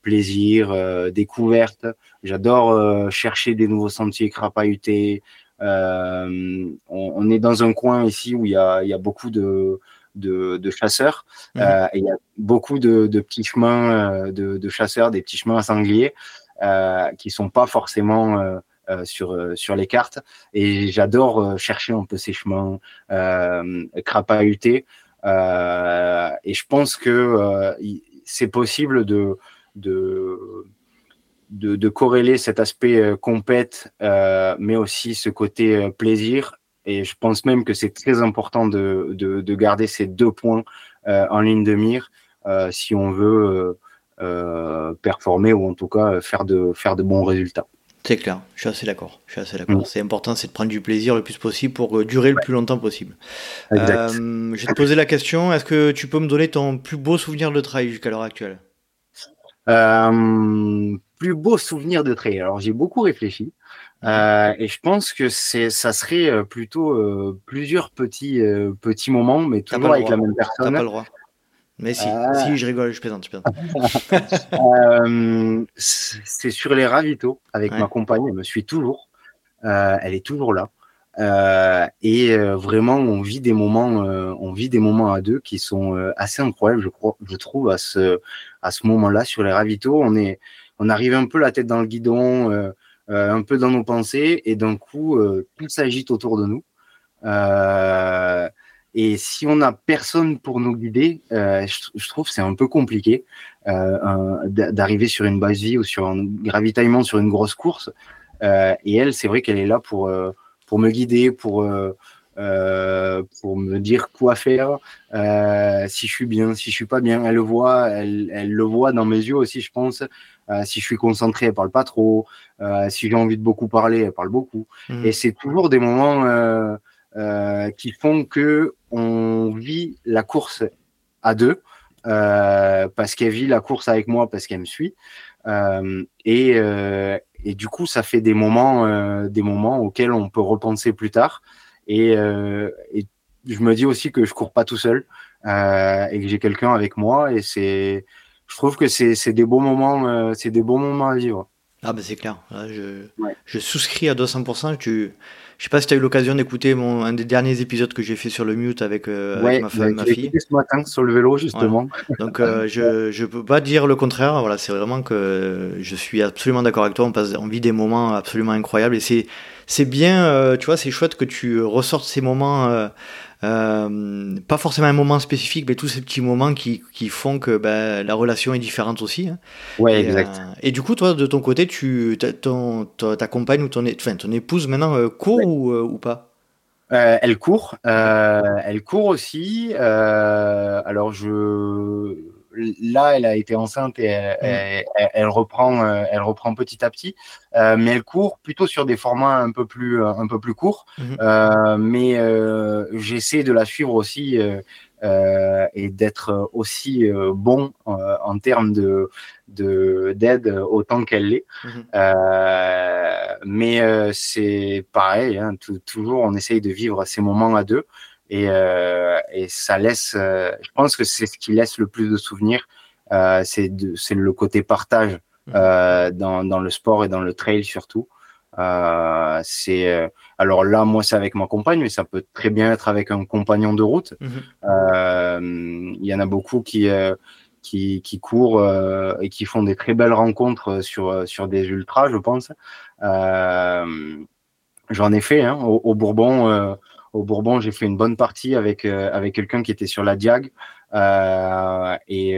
plaisir, découverte. J'adore chercher des nouveaux sentiers crapahutés. On, on, est dans un coin ici où il y a, il y a beaucoup de de, de chasseurs. Mmh. Euh, et il y a beaucoup de, de petits chemins de, de, chasseurs, des petits chemins à sangliers euh, qui sont pas forcément euh, sur sur les cartes. Et j'adore chercher un peu ces chemins crapahutés. Euh, et je pense que euh, c'est possible de, de, de, de, corréler cet aspect euh, compète, mais aussi ce côté plaisir. Et je pense même que c'est très important de, de, de, garder ces deux points en ligne de mire si on veut performer ou en tout cas faire de, faire de bons résultats. C'est clair, je suis assez d'accord. Je suis assez d'accord. Mmh. C'est important, c'est de prendre du plaisir le plus possible pour durer le ouais. plus longtemps possible. Euh, je vais te poser la question est-ce que tu peux me donner ton plus beau souvenir de trail jusqu'à l'heure actuelle? Euh, Plus beau souvenir de trail. Alors j'ai beaucoup réfléchi euh, et je pense que c'est, ça serait plutôt euh, plusieurs petits petits moments, mais toujours avec la même personne. T'as pas le droit. Mais si, euh... si, je rigole, je plaisante, je plaisante. euh, c'est sur les ravitaux avec ouais. ma compagne, elle me suit toujours. Euh, elle est toujours là. Euh, et vraiment, on vit des moments, on vit des moments à deux qui sont assez incroyables, je crois, je trouve à ce à ce moment-là sur les ravitaux. On est, on arrive un peu la tête dans le guidon, un peu dans nos pensées, et d'un coup, tout s'agite autour de nous. Euh, et si on n'a personne pour nous guider, euh, je, trouve c'est un peu compliqué euh, d'arriver sur une base vie ou sur un gravitaillement sur une grosse course. Euh, et elle, c'est vrai qu'elle est là pour euh, pour me guider, pour euh, pour me dire quoi faire, si je suis bien, si je suis pas bien. Elle le voit, elle, elle le voit dans mes yeux aussi, je pense. Si je suis concentré, elle parle pas trop. si j'ai envie de beaucoup parler, elle parle beaucoup. Mmh. Et c'est toujours des moments euh, qui font que on vit la course à deux euh, parce qu'elle vit la course avec moi parce qu'elle me suit euh, et, euh, et du coup ça fait des moments euh, des moments auxquels on peut repenser plus tard et, euh, et je me dis aussi que je cours pas tout seul et que j'ai quelqu'un avec moi et c'est je trouve que c'est des beaux moments c'est des beaux moments à vivre ah ben c'est clair je, ouais. je souscris à 200% tu je sais pas si tu as eu l'occasion d'écouter mon un des derniers épisodes que j'ai fait sur le mute avec, euh, ouais, avec ma femme, ma fille. ce matin sur le vélo justement. Voilà. Donc euh, je je peux pas dire le contraire. Voilà, c'est vraiment que je suis absolument d'accord avec toi. On passe, on vit des moments absolument incroyables et c'est c'est bien. Euh, tu vois, c'est chouette que tu ressortes ces moments. Euh, pas forcément un moment spécifique, mais tous ces petits moments qui, qui font que ben, la relation est différente aussi. Hein. Ouais, et, exact. Euh, et du coup, toi, de ton côté, tu, ton, ta, ta compagne ou ton, enfin, ton épouse maintenant euh, court ouais. ou, ou pas? Elle court. elle court aussi. alors, je là, elle a été enceinte et elle, mmh. elle, elle, reprend, elle reprend petit à petit, euh, mais elle court plutôt sur des formats un peu plus, un peu plus courts. Mmh. Euh, mais euh, j'essaie de la suivre aussi euh, et d'être aussi bon en termes de d'aide autant qu'elle l'est. Mmh. mais c'est pareil, hein, toujours on essaye de vivre ces moments à deux. Et, et ça laisse. je pense que c'est ce qui laisse le plus de souvenirs. c'est c'est le côté partage mmh. dans, dans le sport et dans le trail surtout. Euh, c'est euh, alors là, moi, c'est avec ma compagne, mais ça peut très bien être avec un compagnon de route. Euh, il y en a beaucoup qui qui, qui courent et qui font des très belles rencontres sur sur des ultras, je pense. J'en ai fait hein, au, Bourbon. Au Bourbon, j'ai fait une bonne partie avec avec quelqu'un qui était sur la Diag. et,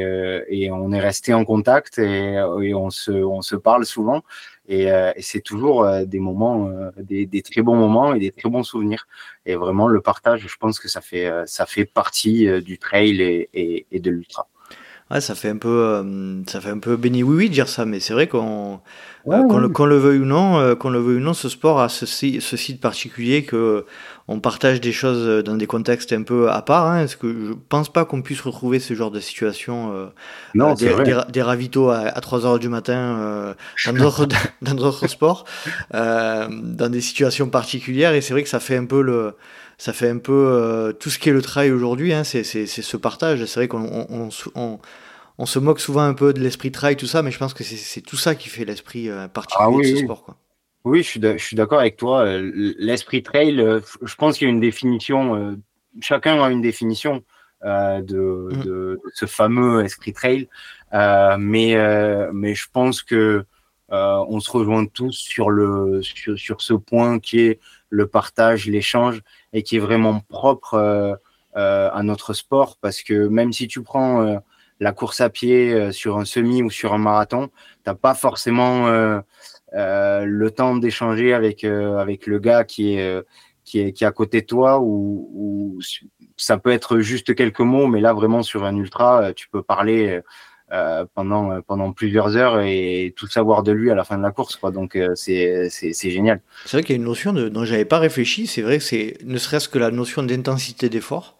et, on est resté en contact et, et, on, se, on se parle souvent. Euh, et, c'est toujours euh, des moments, euh, des, très bons moments et des très bons souvenirs. Et vraiment, le partage, je pense que ça fait, ça fait partie du trail et, et de l'ultra. Ouais, ça fait un peu, euh, ça fait un peu béni oui oui de dire ça, mais c'est vrai qu'on, euh, qu'on, le, qu'on le veuille ou non, euh, qu'on le veuille ou non, ce sport a ceci, ceci de particulier que on partage des choses dans des contextes un peu à part. Hein, parce que je pense pas qu'on puisse retrouver ce genre de situation. non, des, des, des, ravitaux à, à 3 heures du matin dans d'autres dans d'autres sports, dans des situations particulières. Et c'est vrai que ça fait un peu le ça fait un peu euh, tout ce qui est le trail aujourd'hui, hein, c'est ce partage. C'est vrai qu'on on, on, on, se moque souvent un peu de l'esprit trail, tout ça, mais je pense que c'est tout ça qui fait l'esprit euh, particulier ah de ce sport. Quoi. Oui, je suis d'accord avec toi. Euh, l'esprit trail, je pense qu'il y a une définition, chacun a une définition de, mmh. de, ce fameux esprit trail, mais, mais je pense que on se rejoint tous sur, le, sur, sur ce point qui est le partage, l'échange, et qui est vraiment propre euh, euh, à notre sport, parce que même si tu prends euh, la course à pied sur un semi ou sur un marathon, t'as pas forcément le temps d'échanger avec avec le gars qui est qui est qui est à côté de toi ou, ou, ça peut être juste quelques mots, mais là vraiment sur un ultra, tu peux parler euh, pendant euh, pendant plusieurs heures et tout savoir de lui à la fin de la course quoi. Donc euh, c'est c'est génial. C'est vrai qu'il y a une notion de, dont j'avais pas réfléchi. C'est vrai que c'est ne serait-ce que la notion d'intensité d'effort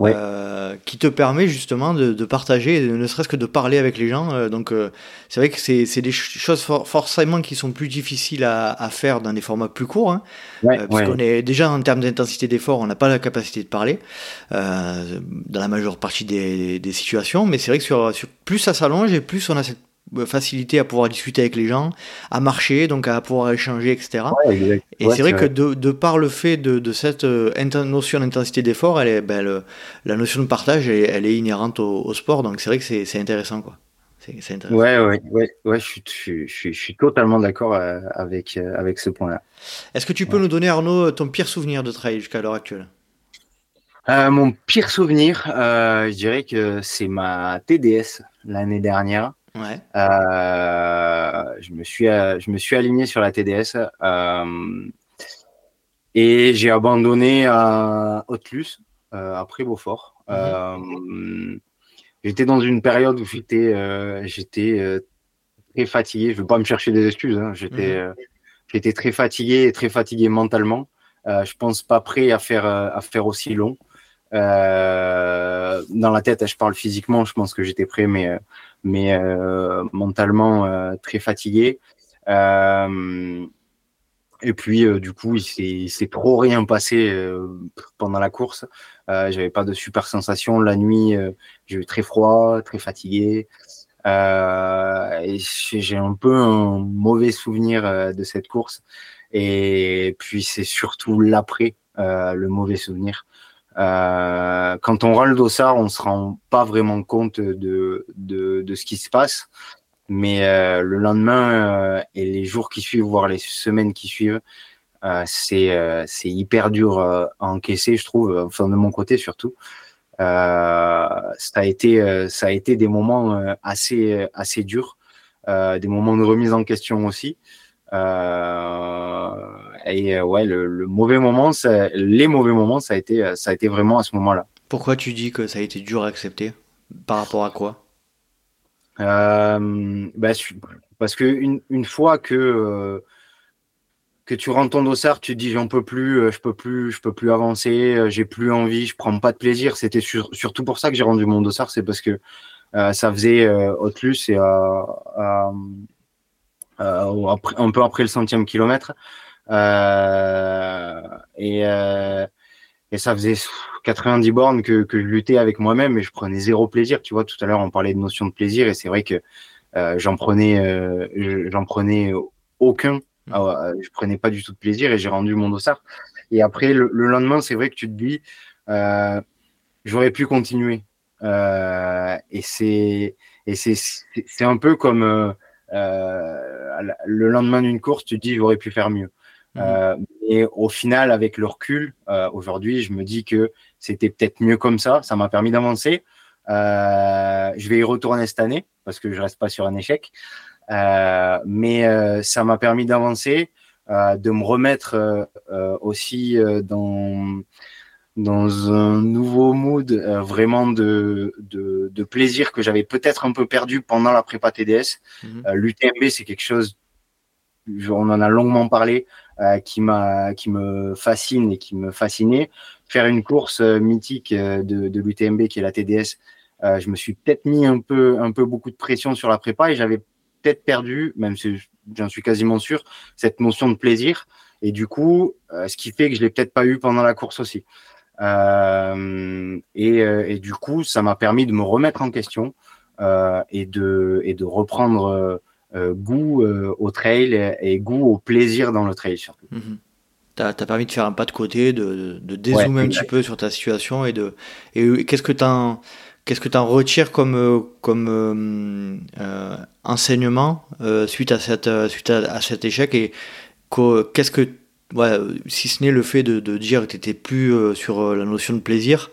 euh, qui te permet justement de, de, partager, ne serait-ce que de parler avec les gens. Euh, donc euh, c'est vrai que c'est des choses forcément qui sont plus difficiles à, à, faire dans des formats plus courts, hein, parce qu'on est déjà en termes d'intensité d'effort, on n'a pas la capacité de parler dans la majeure partie des, des situations, mais c'est vrai que sur, sur plus ça s'allonge et plus on a cette facilité à pouvoir discuter avec les gens, à marcher, donc à pouvoir échanger, etc. et c'est vrai que de, de, par le fait de, de cette euh, notion d'intensité d'effort, elle est, ben, la notion de partage, elle, est inhérente au, sport, donc c'est vrai que c'est intéressant. Quoi. Intéressant. Ouais, ouais, ouais, ouais je, suis, je, suis, je suis totalement d'accord euh, avec, avec ce point-là. Est-ce que tu peux nous donner, Arnaud, ton pire souvenir de trail jusqu'à l'heure actuelle? Mon pire souvenir, je dirais que c'est ma TDS l'année dernière. Ouais. Euh, je me suis euh, je me suis aligné sur la TDS euh, et j'ai abandonné à Hautelus euh, après Beaufort. Mhm. j'étais dans une période où j'étais j'étais très fatigué. Je veux pas me chercher des excuses. Hein. J'étais mhm. j'étais très fatigué et très fatigué mentalement. je pense pas prêt à faire à faire aussi long. dans la tête, je parle physiquement. Je pense que j'étais prêt, mais mais euh, mentalement euh, très fatigué. Euh, et puis, du coup, il s'est trop rien passé pendant la course. Euh, J'avais pas de super sensation. La nuit, j'ai eu très froid, très fatigué. Euh, j'ai un peu un mauvais souvenir de cette course. Et puis, c'est surtout l'après, le mauvais souvenir. Euh, quand on rend le dossard, on se rend pas vraiment compte de, de, de ce qui se passe. Mais euh, le lendemain euh, et les jours qui suivent, voire les semaines qui suivent, euh, c'est euh, c'est hyper dur à encaisser, je trouve, enfin de mon côté surtout. ça a été ça a été des moments assez assez durs, des moments de remise en question aussi. Euh, et euh, ouais, le, mauvais moment, les mauvais moments, ça a été, ça a été vraiment à ce moment-là. Pourquoi tu dis que ça a été dur à accepter? Par rapport à quoi? Euh, bah, Parce que une, une fois que que tu rentres ton dossard, tu te dis j'en peux plus, je peux plus, je peux plus avancer, j'ai plus envie, je prends pas de plaisir. C'était surtout pour ça que j'ai rendu mon dossard, c'est parce que ça faisait euh, Autlus et euh, un peu après le centième kilomètre. Euh, et, euh, et ça faisait 90 bornes que, que je luttais avec moi-même et je prenais zéro plaisir. Tu vois, tout à l'heure, on parlait de notion de plaisir et c'est vrai que euh, j'en prenais, euh, j'en prenais aucun. Mmh. Ah je prenais pas du tout de plaisir et j'ai rendu mon dossard. Et après, le, lendemain, c'est vrai que tu te dis, euh, j'aurais pu continuer. Et c'est et c'est c'est un peu comme le lendemain d'une course, tu te dis, j'aurais pu faire mieux. Mmh. et au final, avec le recul, aujourd'hui, je me dis que c'était peut-être mieux comme ça. Ça m'a permis d'avancer. je vais y retourner cette année parce que je reste pas sur un échec. Euh, mais euh, ça m'a permis d'avancer, euh, de me remettre aussi dans dans un nouveau mood vraiment de, de, de, plaisir que j'avais peut-être un peu perdu pendant la prépa TDS. Mhm. L'UTMB, c'est quelque chose, on en a longuement parlé, qui m'a qui me fascine et qui me fascinait. Faire une course mythique de, de l'UTMB qui est la TDS, je me suis peut-être mis un peu un peu beaucoup de pression sur la prépa et j'avais peut-être perdu, même si j'en suis quasiment sûr, cette notion de plaisir. Et du coup, euh, ce qui fait que je l'ai peut-être pas eu pendant la course aussi. Euh, et, euh, et, du coup, ça m'a permis de me remettre en question et de et de reprendre goût au trail et, goût au plaisir dans le trail surtout. T'as as permis de faire un pas de côté, de, de, dézoomer un petit peu sur ta situation et de et qu'est-ce que tu Qu'est-ce que tu en retires comme, euh, comme euh, euh, enseignement suite, à, cette, suite à, cet échec et qu'est-ce que, ouais, si ce n'est le fait de, de dire que tu n'étais plus sur la notion de plaisir,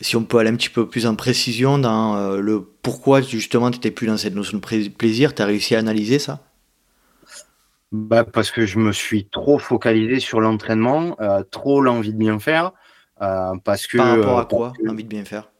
si on peut aller un petit peu plus en précision dans le pourquoi justement tu n'étais plus dans cette notion de plaisir, tu as réussi à analyser ça? Bah parce que je me suis trop focalisé sur l'entraînement, trop l'envie de bien faire. parce que, Par rapport à quoi, l'envie de bien faire?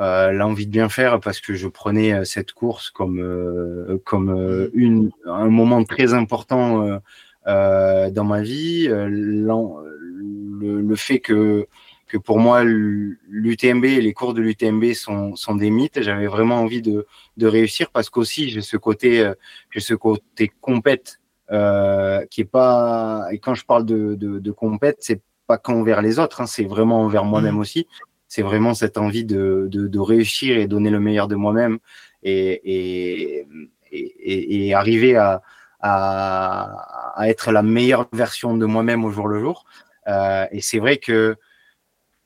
Euh, l'envie de bien faire parce que je prenais euh, cette course comme euh, comme une un moment très important dans ma vie. Le, le, fait que que pour moi l'UTMB et les cours de l'UTMB sont, sont des mythes. J'avais vraiment envie de, de réussir parce qu'aussi j'ai ce côté j'ai ce côté compète euh, qui est pas et quand je parle de de, de compète c'est pas qu'envers les autres, hein, c'est vraiment envers moi-même mmh. aussi c'est vraiment cette envie de, de, réussir et donner le meilleur de moi-même et, et, et, arriver à, à, à, être la meilleure version de moi-même au jour le jour. Euh, et c'est vrai que,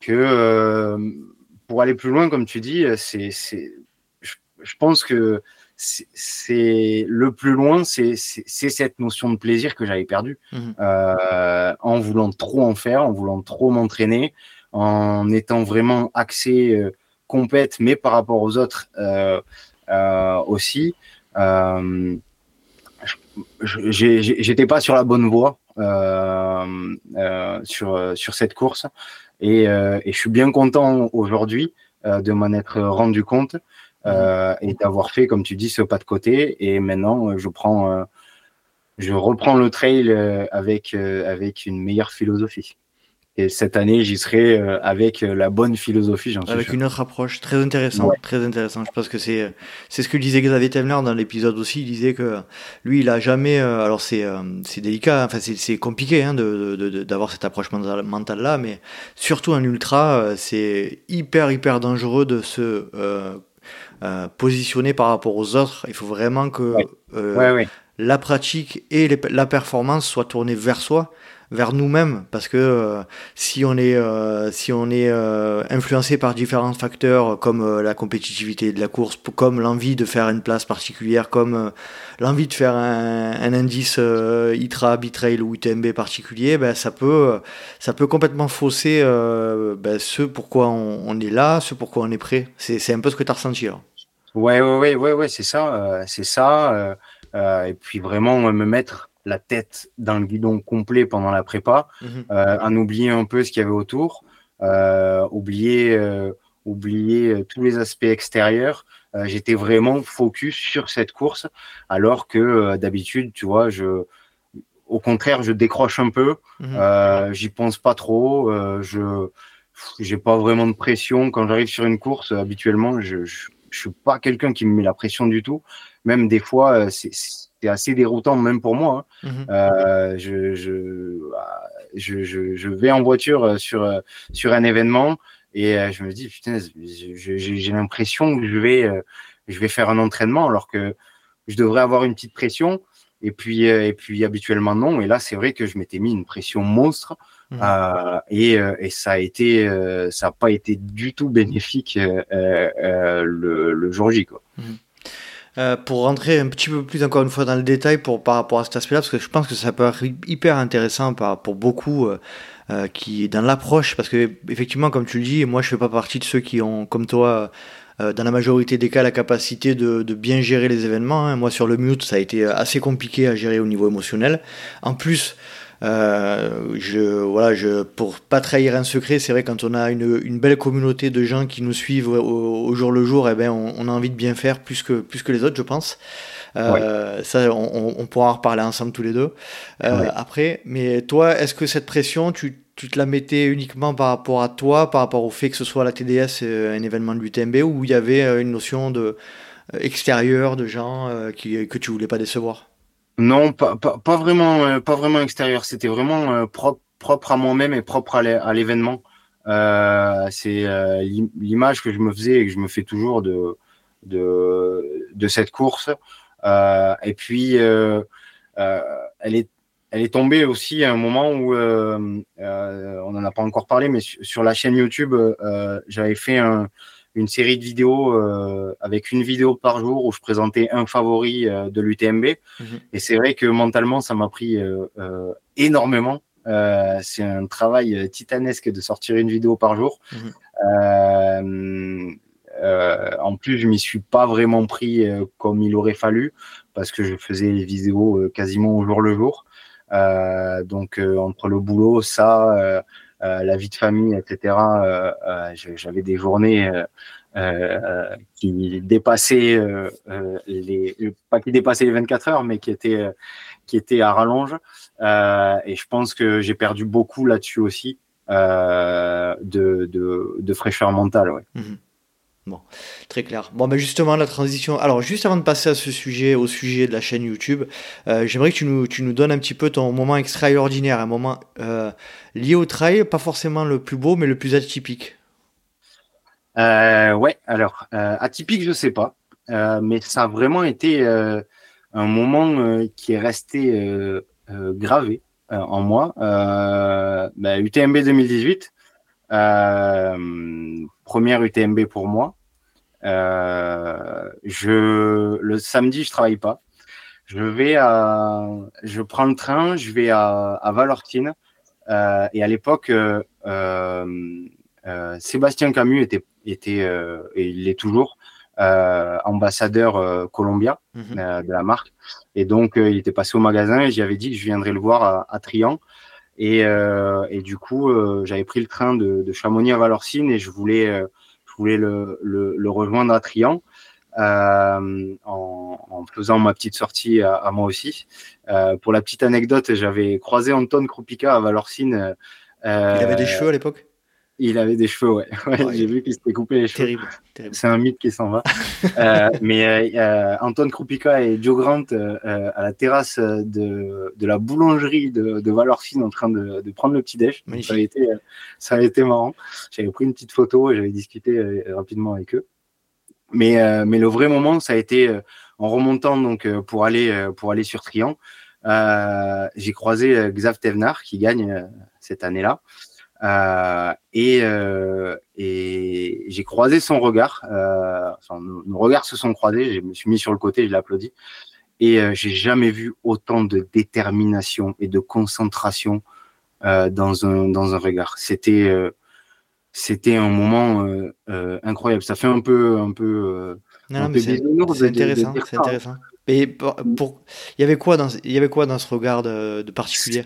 que euh, pour aller plus loin, comme tu dis, c'est, je, je pense que c'est le plus loin, c'est cette notion de plaisir que j'avais perdue mmh euh, en voulant trop en faire, en voulant trop m'entraîner, en étant vraiment axé euh, compète, mais par rapport aux autres euh, euh, aussi. J'étais pas sur la bonne voie sur sur cette course et, et je suis bien content aujourd'hui de m'en être rendu compte et d'avoir fait, comme tu dis, ce pas de côté. Et maintenant, je prends, je reprends le trail avec avec une meilleure philosophie. Et cette année, j'y serai euh, avec euh, la bonne philosophie, j'en suis Avec une autre approche, très intéressant, très intéressant. Je pense que c'est c'est ce que disait Xavier Temler dans l'épisode aussi. Il disait que lui, il a jamais. Euh, alors c'est c'est délicat, enfin c'est c'est compliqué hein, de d'avoir cette approche mentale là, mais surtout en ultra, c'est hyper hyper dangereux de se euh, positionner par rapport aux autres. Il faut vraiment que la pratique et la performance soient tournées vers soi vers nous-mêmes parce que euh, si on est euh, si on est euh, influencé par différents facteurs comme la compétitivité de la course comme l'envie de faire une place particulière comme l'envie de faire un, un indice ITRA Bitrail ou UTMB particulier ben ça peut ça peut complètement fausser ben, ce pourquoi on, on, est là ce pourquoi on est prêt c'est c'est un peu ce que tu as ressenti là. ouais ouais ouais ouais ouais c'est ça c'est ça et puis vraiment me mettre la tête dans le guidon complet pendant la prépa, mhm. euh, en oublier un peu ce qu'il y avait autour, euh, oublier, euh, oublier tous les aspects extérieurs. J'étais vraiment focus sur cette course, alors que d'habitude, tu vois, je, au contraire, je décroche un peu, mhm. j'y pense pas trop, je, j'ai pas vraiment de pression quand j'arrive sur une course. Habituellement, je, je, je suis pas quelqu'un qui me met la pression du tout. Même des fois, c'est assez déroutant même pour moi. Hein. Mhm. Euh, je, je, je, vais en voiture sur, sur un événement et je me dis, putain, j'ai l'impression que je vais, je vais faire un entraînement alors que je devrais avoir une petite pression. Et puis, et puis habituellement, non. Et là, c'est vrai que je m'étais mis une pression monstre. Mmh. Euh, et, et, ça a été, ça n'a pas été du tout bénéfique euh, le, le, jour J. Quoi. Mmh. Euh, pour rentrer un petit peu plus encore une fois dans le détail pour, par rapport à cet aspect-là, parce que je pense que ça peut être hyper intéressant par, pour beaucoup euh, euh, qui dans l'approche, parce que effectivement, comme tu le dis, moi je fais pas partie de ceux qui ont, comme toi, euh, dans la majorité des cas, la capacité de, de bien gérer les événements. Hein. Moi sur le mute, ça a été assez compliqué à gérer au niveau émotionnel. En plus, euh, je, voilà, je, pour pas trahir un secret, c'est vrai quand on a une, une, belle communauté de gens qui nous suivent au, jour le jour, et eh ben on, on, a envie de bien faire plus que plus que les autres, je pense. Euh, Ça, on, on, pourra en reparler ensemble tous les deux euh, après. Mais toi, est-ce que cette pression, tu, tu te la mettais uniquement par rapport à toi, par rapport au fait que ce soit la TDS, euh, un événement de l'UTMB, ou il y avait une notion de extérieur de gens qui, que tu voulais pas décevoir? Non, pas, pas, pas, vraiment, euh, pas vraiment extérieur. C'était vraiment euh, propre, propre à moi-même et propre à l'événement. Euh, c'est euh, l'image que je me faisais et que je me fais toujours de de, de cette course. et puis, elle est elle est tombée aussi à un moment où on n'en a pas encore parlé, mais sur la chaîne YouTube, j'avais fait un une série de vidéos euh, avec une vidéo par jour où je présentais un favori euh, de l'UTMB. Mhm. Et c'est vrai que mentalement, ça m'a pris euh, énormément. C'est un travail titanesque de sortir une vidéo par jour. Mhm. en plus, je m'y suis pas vraiment pris comme il aurait fallu parce que je faisais les vidéos quasiment au jour le jour. donc entre le boulot, ça la vie de famille, etc. Euh, euh, j'avais des journées qui dépassaient les, pas qui dépassaient les 24 heures, mais qui étaient qui étaient à rallonge. et je pense que j'ai perdu beaucoup là-dessus aussi de, de, de, fraîcheur mentale. Ouais. Mmh. Bon, très clair. Bon, mais justement, la transition. Alors, juste avant de passer à ce sujet, au sujet de la chaîne YouTube, euh, j'aimerais que tu nous, tu nous donnes un petit peu ton moment extraordinaire, un moment euh, lié au trail, pas forcément le plus beau, mais le plus atypique. Euh, ouais, alors, euh, atypique, je sais pas, mais ça a vraiment été un moment qui est resté gravé en moi. UTMB 2018. Euh, première UTMB pour moi. Euh, je le samedi, je travaille pas. Je vais à, je prends le train, je vais à, à Valortine. Euh, et à l'époque, euh, euh, Sébastien Camus était, était et il est toujours ambassadeur Columbia mhm. de la marque. Et donc, il était passé au magasin et j'avais dit que je viendrais le voir à, à Trian. Et, euh, et du coup, euh, j'avais pris le train de, de, Chamonix à Valorcine et je voulais, euh, je voulais le, le, le, rejoindre à Trian. Euh, en, en, faisant ma petite sortie à, à moi aussi. Euh, pour la petite anecdote, j'avais croisé Anton Krupica à Valorcine. Il avait des cheveux à l'époque? Il avait des cheveux, ouais. ouais, J'ai vu qu'il s'était coupé les cheveux. Terrible. C'est un mythe qui s'en va. euh, mais euh, euh, Antoine Krupica et Joe Grant euh, à la terrasse de, de la boulangerie de, de Valorcine en train de, de prendre le petit déj. Ça a été, ça a été marrant. J'avais pris une petite photo et j'avais discuté rapidement avec eux. Mais, mais le vrai moment, ça a été en remontant donc pour aller pour aller sur Trian. J'ai croisé Xav Tevnar qui gagne cette année-là. Euh, et, euh, et j'ai croisé son regard. Euh, enfin, nos regards se sont croisés. Je me suis mis sur le côté, je l'ai applaudi. Et euh, j'ai jamais vu autant de détermination et de concentration euh, dans un dans un regard. C'était euh, c'était un moment incroyable. Ça fait un peu un peu. non, non, c'est intéressant. C'est intéressant. Et pour, pour, il y avait quoi dans il y avait quoi dans ce regard de, de particulier?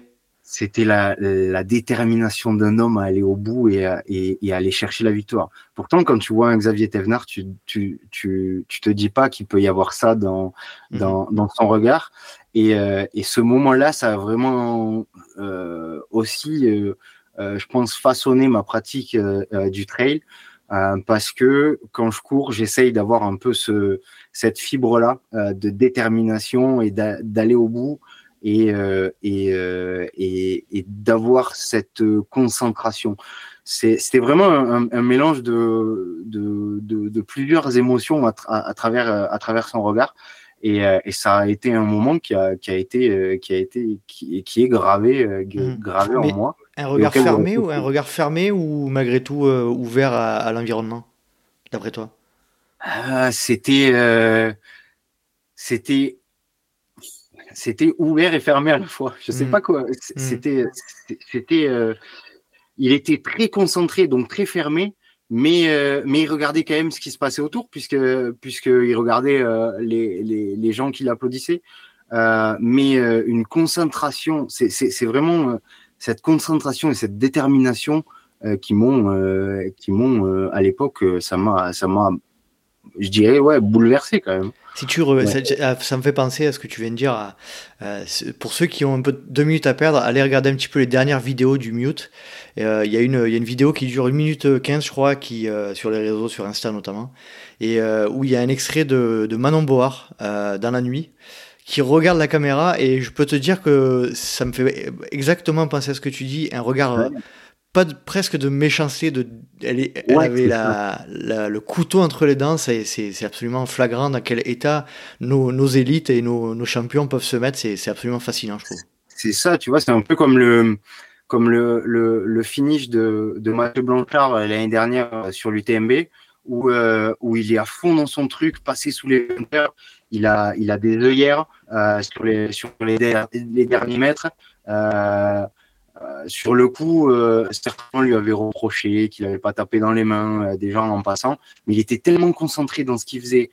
C'était la, la, détermination d'un homme à aller au bout et, à, et, et aller chercher la victoire. Pourtant, quand tu vois un Xavier Thévenard, tu, tu, tu, tu te dis pas qu'il peut y avoir ça dans, mhm. dans, dans son regard. Et, euh, et ce moment-là, ça a vraiment euh, aussi, euh, je pense, façonné ma pratique du trail. parce que quand je cours, j'essaye d'avoir un peu ce, cette fibre-là de détermination et d'aller au bout et, et, et, et d'avoir cette concentration. C'était vraiment un, un, mélange de, de, de, de, plusieurs émotions à, à, travers, à travers son regard. Et, et, ça a été un moment qui a, qui a été, qui a été, qui, qui est gravé, mmh. gravé en moi. Un regard fermé ou un regard fermé ou malgré tout ouvert à, à l'environnement, d'après toi? Ah, C'était, euh, c'était c'était ouvert et fermé à la fois. Je sais mm. pas quoi. Mm. C'était, c'était, euh, il était très concentré, donc très fermé, mais euh, mais il regardait quand même ce qui se passait autour, puisque puisque il regardait euh, les, les, les gens qui l'applaudissaient. mais une concentration, c'est, c'est, c'est vraiment cette concentration et cette détermination qui m'ont qui m'ont à l'époque ça m'a ça m'a je dirais, ouais, bouleversé quand même. Si tu ah, ça, me fait penser à ce que tu viens de dire. pour ceux qui ont un peu deux minutes à perdre, allez regarder un petit peu les dernières vidéos du Mute. Euh, il y, a une, y a une vidéo qui dure une minute 15, je crois, qui, euh, sur les réseaux, sur Insta notamment, et euh, où il y a un extrait de, de Manon Board dans la nuit qui regarde la caméra et je peux te dire que ça me fait exactement penser à ce que tu dis, un regard pas de, presque de méchanceté. De, elle, elle avait la, le couteau entre les dents. C'est absolument flagrant dans quel état nos, nos élites et nos, nos, champions peuvent se mettre. C'est absolument fascinant, je trouve. C'est ça, tu vois, c'est un peu comme le, comme le, le, le finish de, de Mathieu Blanchard euh, l'année dernière euh, sur l'UTMB, où, euh, où il est à fond dans son truc, passé sous les il a, il a des œillères euh, sur, les, sur les, les derniers mètres. Euh, euh, sur le coup, euh, certains lui avaient reproché qu'il n'avait pas tapé dans les mains euh, des gens en passant, mais il était tellement concentré dans ce qu'il faisait,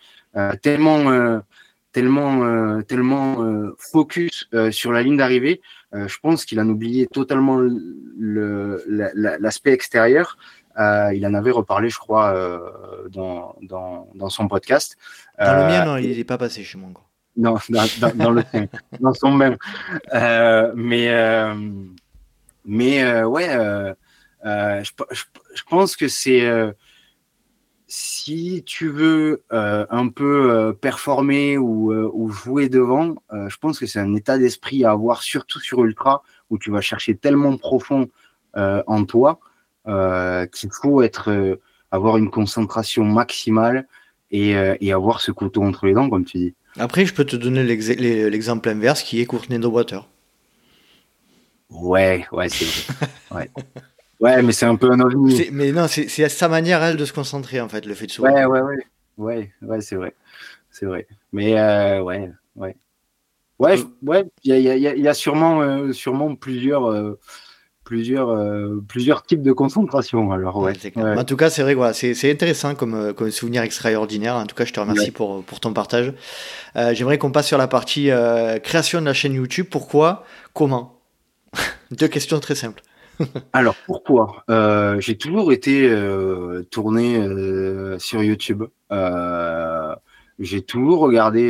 tellement, tellement, tellement focus sur la ligne d'arrivée. je pense qu'il en oublié totalement l'aspect extérieur. il en avait reparlé, je crois, dans, dans, dans, son podcast. Dans le mien, non, il n'est pas passé chez moi. Non, dans, dans, le dans son même. mais mais euh, ouais, euh, euh, je, pense que c'est si tu veux un peu performer ou, ou, jouer devant, je pense que c'est un état d'esprit à avoir, surtout sur Ultra, où tu vas chercher tellement profond en toi qu'il faut être, avoir une concentration maximale et, avoir ce couteau entre les dents, comme tu dis. Après, je peux te donner l'exemple inverse qui est Courtney Water. Ouais, ouais, c'est ouais. ouais, mais c'est un peu un ovni. Mais non, c'est sa manière, elle, de se concentrer, en fait, le fait de sourire. Ouais, ouais, ouais. Ouais, ouais, c'est vrai. C'est vrai. Mais euh, ouais, ouais. Ouais, ouais, il y a, y, a, y a, sûrement, euh, sûrement plusieurs, euh, plusieurs, euh, plusieurs types de concentration. Alors, ouais. En tout cas, c'est vrai, voilà, c'est intéressant comme, euh, comme souvenir extraordinaire. En tout cas, je te remercie pour, pour ton partage. J'aimerais qu'on passe sur la partie création de la chaîne YouTube. Pourquoi? Comment? deux questions très simples. Alors pourquoi? Euh, J'ai toujours été euh, tourné euh, sur YouTube. j'ai toujours regardé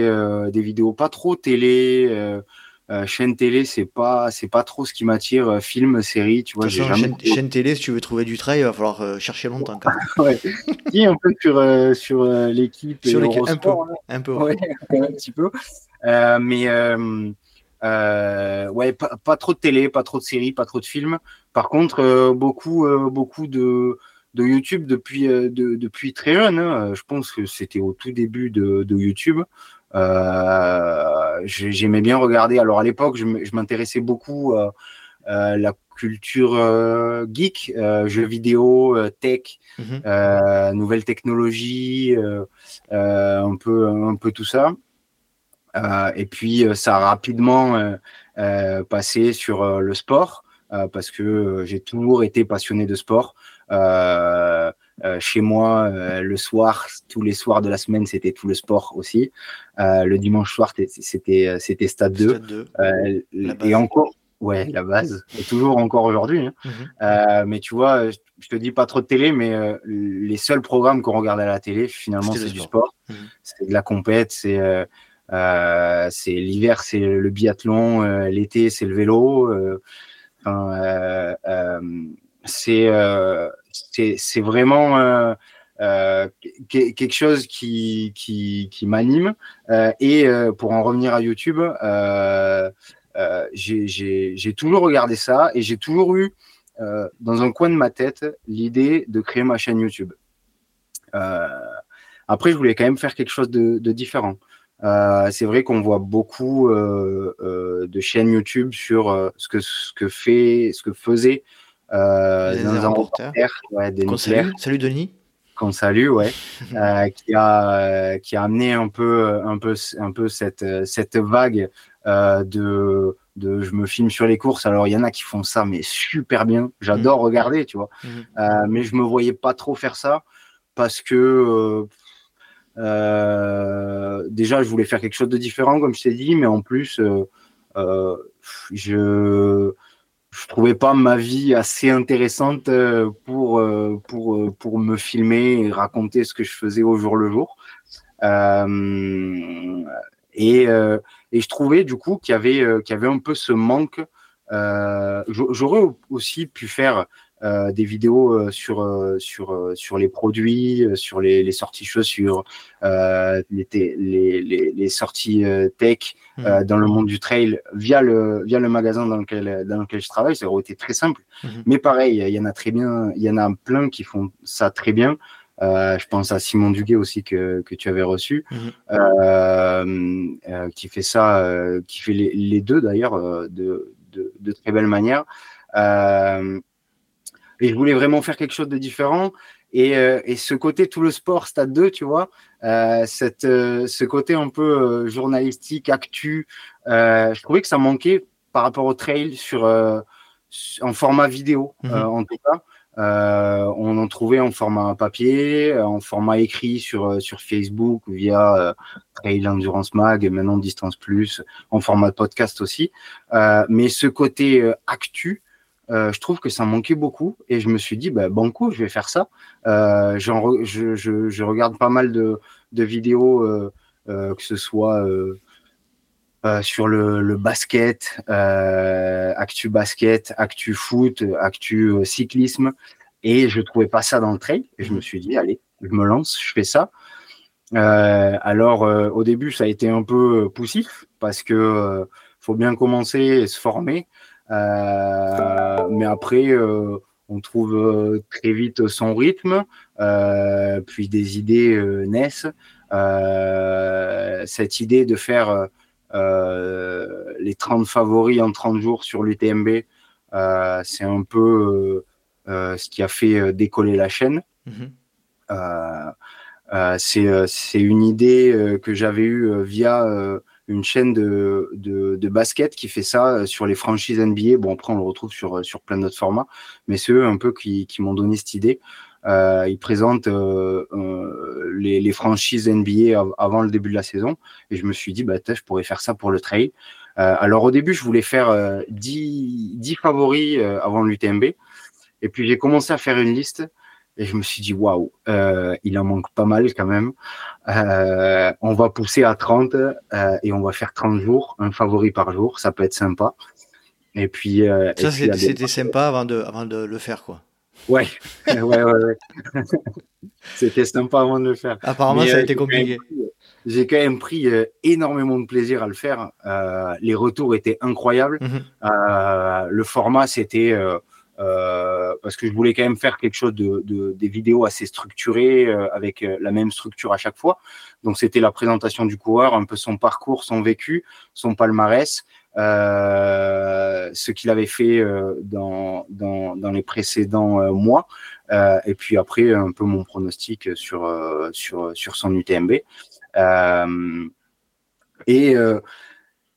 des vidéos, pas trop télé. chaîne télé, c'est pas c'est pas trop ce qui m'attire. film, série, tu vois. chaîne, télé, si tu veux trouver du travail, il va falloir chercher longtemps. Quand ouais. un peu sur sur l'équipe. Sur l'équipe, un peu, un peu. un petit peu. mais euh, ouais, pas, trop de télé, pas trop de séries, pas trop de films. Par contre, euh, beaucoup, euh, beaucoup de, de YouTube depuis, de, depuis très jeune. Hein. Je pense que c'était au tout début de, de YouTube. J'aimais bien regarder. Alors à l'époque, je m'intéressais beaucoup à la culture geek, jeux vidéo, tech, mmh nouvelles technologies, un peu, un peu tout ça. Euh, et puis, euh, ça a rapidement euh, passé sur le sport, parce que j'ai toujours été passionné de sport. chez moi, le soir, tous les soirs de la semaine, c'était tout le sport aussi. le dimanche soir, c'était c'était Stade 2. et encore, ouais, la base. Et toujours encore aujourd'hui. Hein. Mhm. mais tu vois, je te dis pas trop de télé, mais les seuls programmes qu'on regarde à la télé, finalement, c'est du sport. Mhm. C'est de la compète, c'est euh, c'est l'hiver, c'est le biathlon, euh, l'été, c'est le vélo. Euh, c'est vraiment quelque chose qui, qui, m'anime. et pour en revenir à YouTube, j'ai toujours regardé ça et j'ai toujours eu dans un coin de ma tête l'idée de créer ma chaîne YouTube. après, je voulais quand même faire quelque chose de différent. Euh, c'est vrai qu'on voit beaucoup euh, euh, de chaînes YouTube sur ce que ce que fait, ce que faisait euh, dans un reporter, ouais, des salue. salut Denis. Qu'on salue, ouais, qui a qui a amené un peu un peu un peu cette cette vague de de je me filme sur les courses. Alors il y en a qui font ça mais super bien. J'adore mmh. regarder, tu vois. Mmh. mais je me voyais pas trop faire ça parce que déjà, je voulais faire quelque chose de différent, comme je t'ai dit, mais en plus, euh, euh, je je trouvais pas ma vie assez intéressante pour pour pour me filmer et raconter ce que je faisais au jour le jour. et et je trouvais du coup qu'il y avait qu'il y avait un peu ce manque. J'aurais aussi pu faire euh, des vidéos euh, sur euh, sur sur les produits, sur les, les sorties chaussures, les, les, les, sorties tech mmh. dans le monde du trail via le via le magasin dans lequel dans lequel je travaille, ça aurait été très simple. Mmh. Mais pareil, il y en a très bien, il y en a plein qui font ça très bien. Euh, je pense à Simon Duguet aussi que, que tu avais reçu, mmh. euh, qui fait ça, qui fait les, les deux d'ailleurs de, de, de, très belle manière. Et je voulais vraiment faire quelque chose de différent. Et, euh, et ce côté, tout le sport, Stade 2, tu vois, euh, cette, euh, ce côté un peu journalistique, actu, je trouvais que ça manquait par rapport au trail sur, en format vidéo, mhm. en tout cas. on en trouvait en format papier, en format écrit sur, sur Facebook via Trail Endurance Mag, maintenant Distance Plus, en format podcast aussi. mais ce côté actu, euh, je trouve que ça manquait beaucoup et je me suis dit, bah, banco, je vais faire ça. Euh, je, regarde pas mal de, vidéos, euh, que ce soit sur le, le basket, actu basket, actu foot, actu cyclisme, et je trouvais pas ça dans le trail. Et je me suis dit, allez, je me lance, je fais ça. alors, au début, ça a été un peu poussif parce que faut bien commencer et se former. Euh, mais après, euh, on trouve euh, très vite son rythme, puis des idées naissent. cette idée de faire les 30 favoris en 30 jours sur l'UTMB, c'est un peu ce qui a fait décoller la chaîne. Mm-hmm. c'est une idée que j'avais eue via une chaîne de, de, basket qui fait ça euh, sur les franchises NBA. Bon, après, on le retrouve sur, euh, sur plein d'autres formats, mais c'est eux un peu qui, qui m'ont donné cette idée. Euh, ils présentent les, franchises NBA avant le début de la saison, et je me suis dit, bah, je pourrais faire ça pour le trail. alors, au début, je voulais faire 10, 10 favoris avant l'UTMB, et puis j'ai commencé à faire une liste et je me suis dit, waouh, euh, il en manque pas mal quand même. Euh, on va pousser à 30 euh, et on va faire 30 jours, un favori par jour. Ça peut être sympa. Et puis. Euh, ça, c'était sympa avant de, avant de le faire, quoi. Ouais, ouais, ouais. ouais. c'était sympa avant de le faire. Apparemment, ça a été compliqué. J'ai quand même pris énormément de plaisir à le faire. les retours étaient incroyables. Mhm. le format, c'était euh, parce que je voulais quand même faire quelque chose de, de des vidéos assez structurées euh, avec euh, la même structure à chaque fois. Donc c'était la présentation du coureur, un peu son parcours, son vécu, son palmarès, ce qu'il avait fait dans, les précédents mois, et puis après un peu mon pronostic sur sur son UTMB. et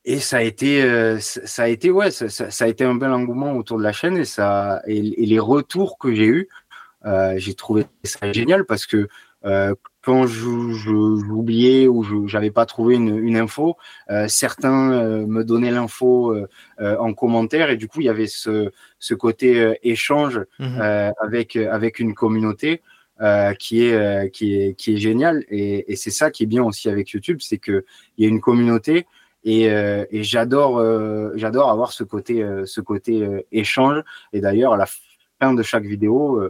et ça a été, euh, ça a été, ouais, ça, ça, a été un bel engouement autour de la chaîne et ça, et, les retours que j'ai eus, euh, j'ai trouvé ça génial parce que euh, quand j'oubliais ou je n'avais pas trouvé une, une info, certains me donnaient l'info en commentaire et du coup il y avait ce, ce côté échange mmh avec avec une communauté. qui est qui est qui est génial et, et c'est ça qui est bien aussi avec YouTube, c'est que il y a une communauté et, euh, et j'adore, euh, j'adore avoir ce côté, euh, ce côté échange. Et d'ailleurs, à la fin de chaque vidéo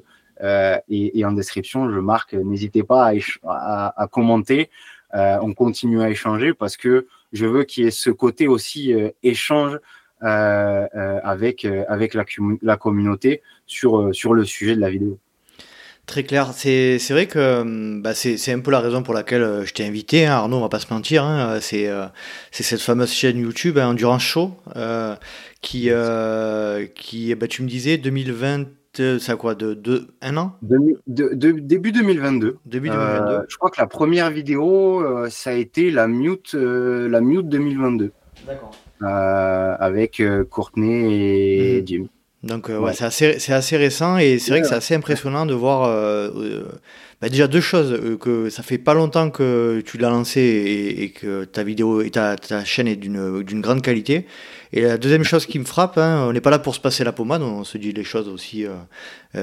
et, et, en description, je marque n'hésitez pas à, à, à commenter. on continue à échanger parce que je veux qu'il y ait ce côté aussi échange avec, avec la, la communauté sur, sur le sujet de la vidéo. Très clair. C'est vrai que hum, bah, c'est un peu la raison pour laquelle euh, je t'ai invité, hein, Arnaud, on va pas se mentir. Hein, euh, euh, c'est cette fameuse chaîne YouTube, hein, Endurance Show, qui, qui bah, tu me disais, 2020, ça quoi, de, de un an? De, Début 2022. Début 2022. je crois que la première vidéo, ça a été la Mute, la Mute 2022. D'accord. avec Courtney et mmh. Jim. Donc euh, ouais. c'est assez, assez, récent et c'est vrai que c'est assez impressionnant de voir euh, euh, bah, déjà deux choses que ça fait pas longtemps que tu l'as lancé et, que ta vidéo et ta, ta chaîne est d'une grande qualité. Et la deuxième chose qui me frappe, hein, on n'est pas là pour se passer la pommade, on se dit les choses aussi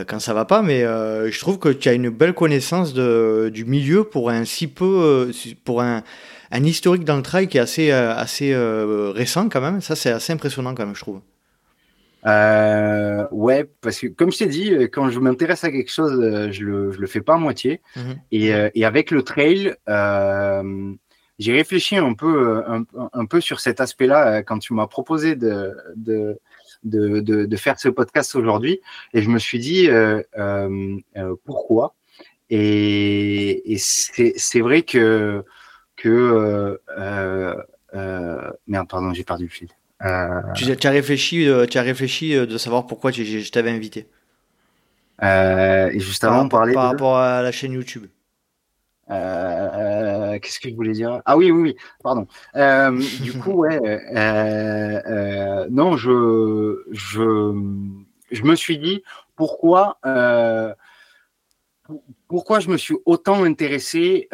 quand ça va pas, mais je trouve que tu as une belle connaissance de, du milieu pour un si peu, pour un, un historique dans le trail qui est assez, assez récent quand même. Ça c'est assez impressionnant quand même, je trouve. Euh, ouais, parce que comme je t'ai dit, euh, quand je m'intéresse à quelque chose, euh, je le, je le fais pas à moitié. Mhm. et, euh, et, avec le trail, euh, j'ai réfléchi un peu, un, un, peu sur cet aspect-là quand tu m'as proposé de, de, de, de, de faire ce podcast aujourd'hui. Et je me suis dit, pourquoi? Et, et c'est vrai que, que merde, pardon, j'ai perdu le fil. Euh, tu, as réfléchi, euh, tu as réfléchi euh, de savoir pourquoi je t'avais invité. et juste avant, par, par rapport à la chaîne YouTube. Qu'est-ce que je voulais dire? Ah oui, oui, oui, pardon. du coup, ouais, non, je, je, je me suis dit pourquoi, pourquoi je me suis autant intéressé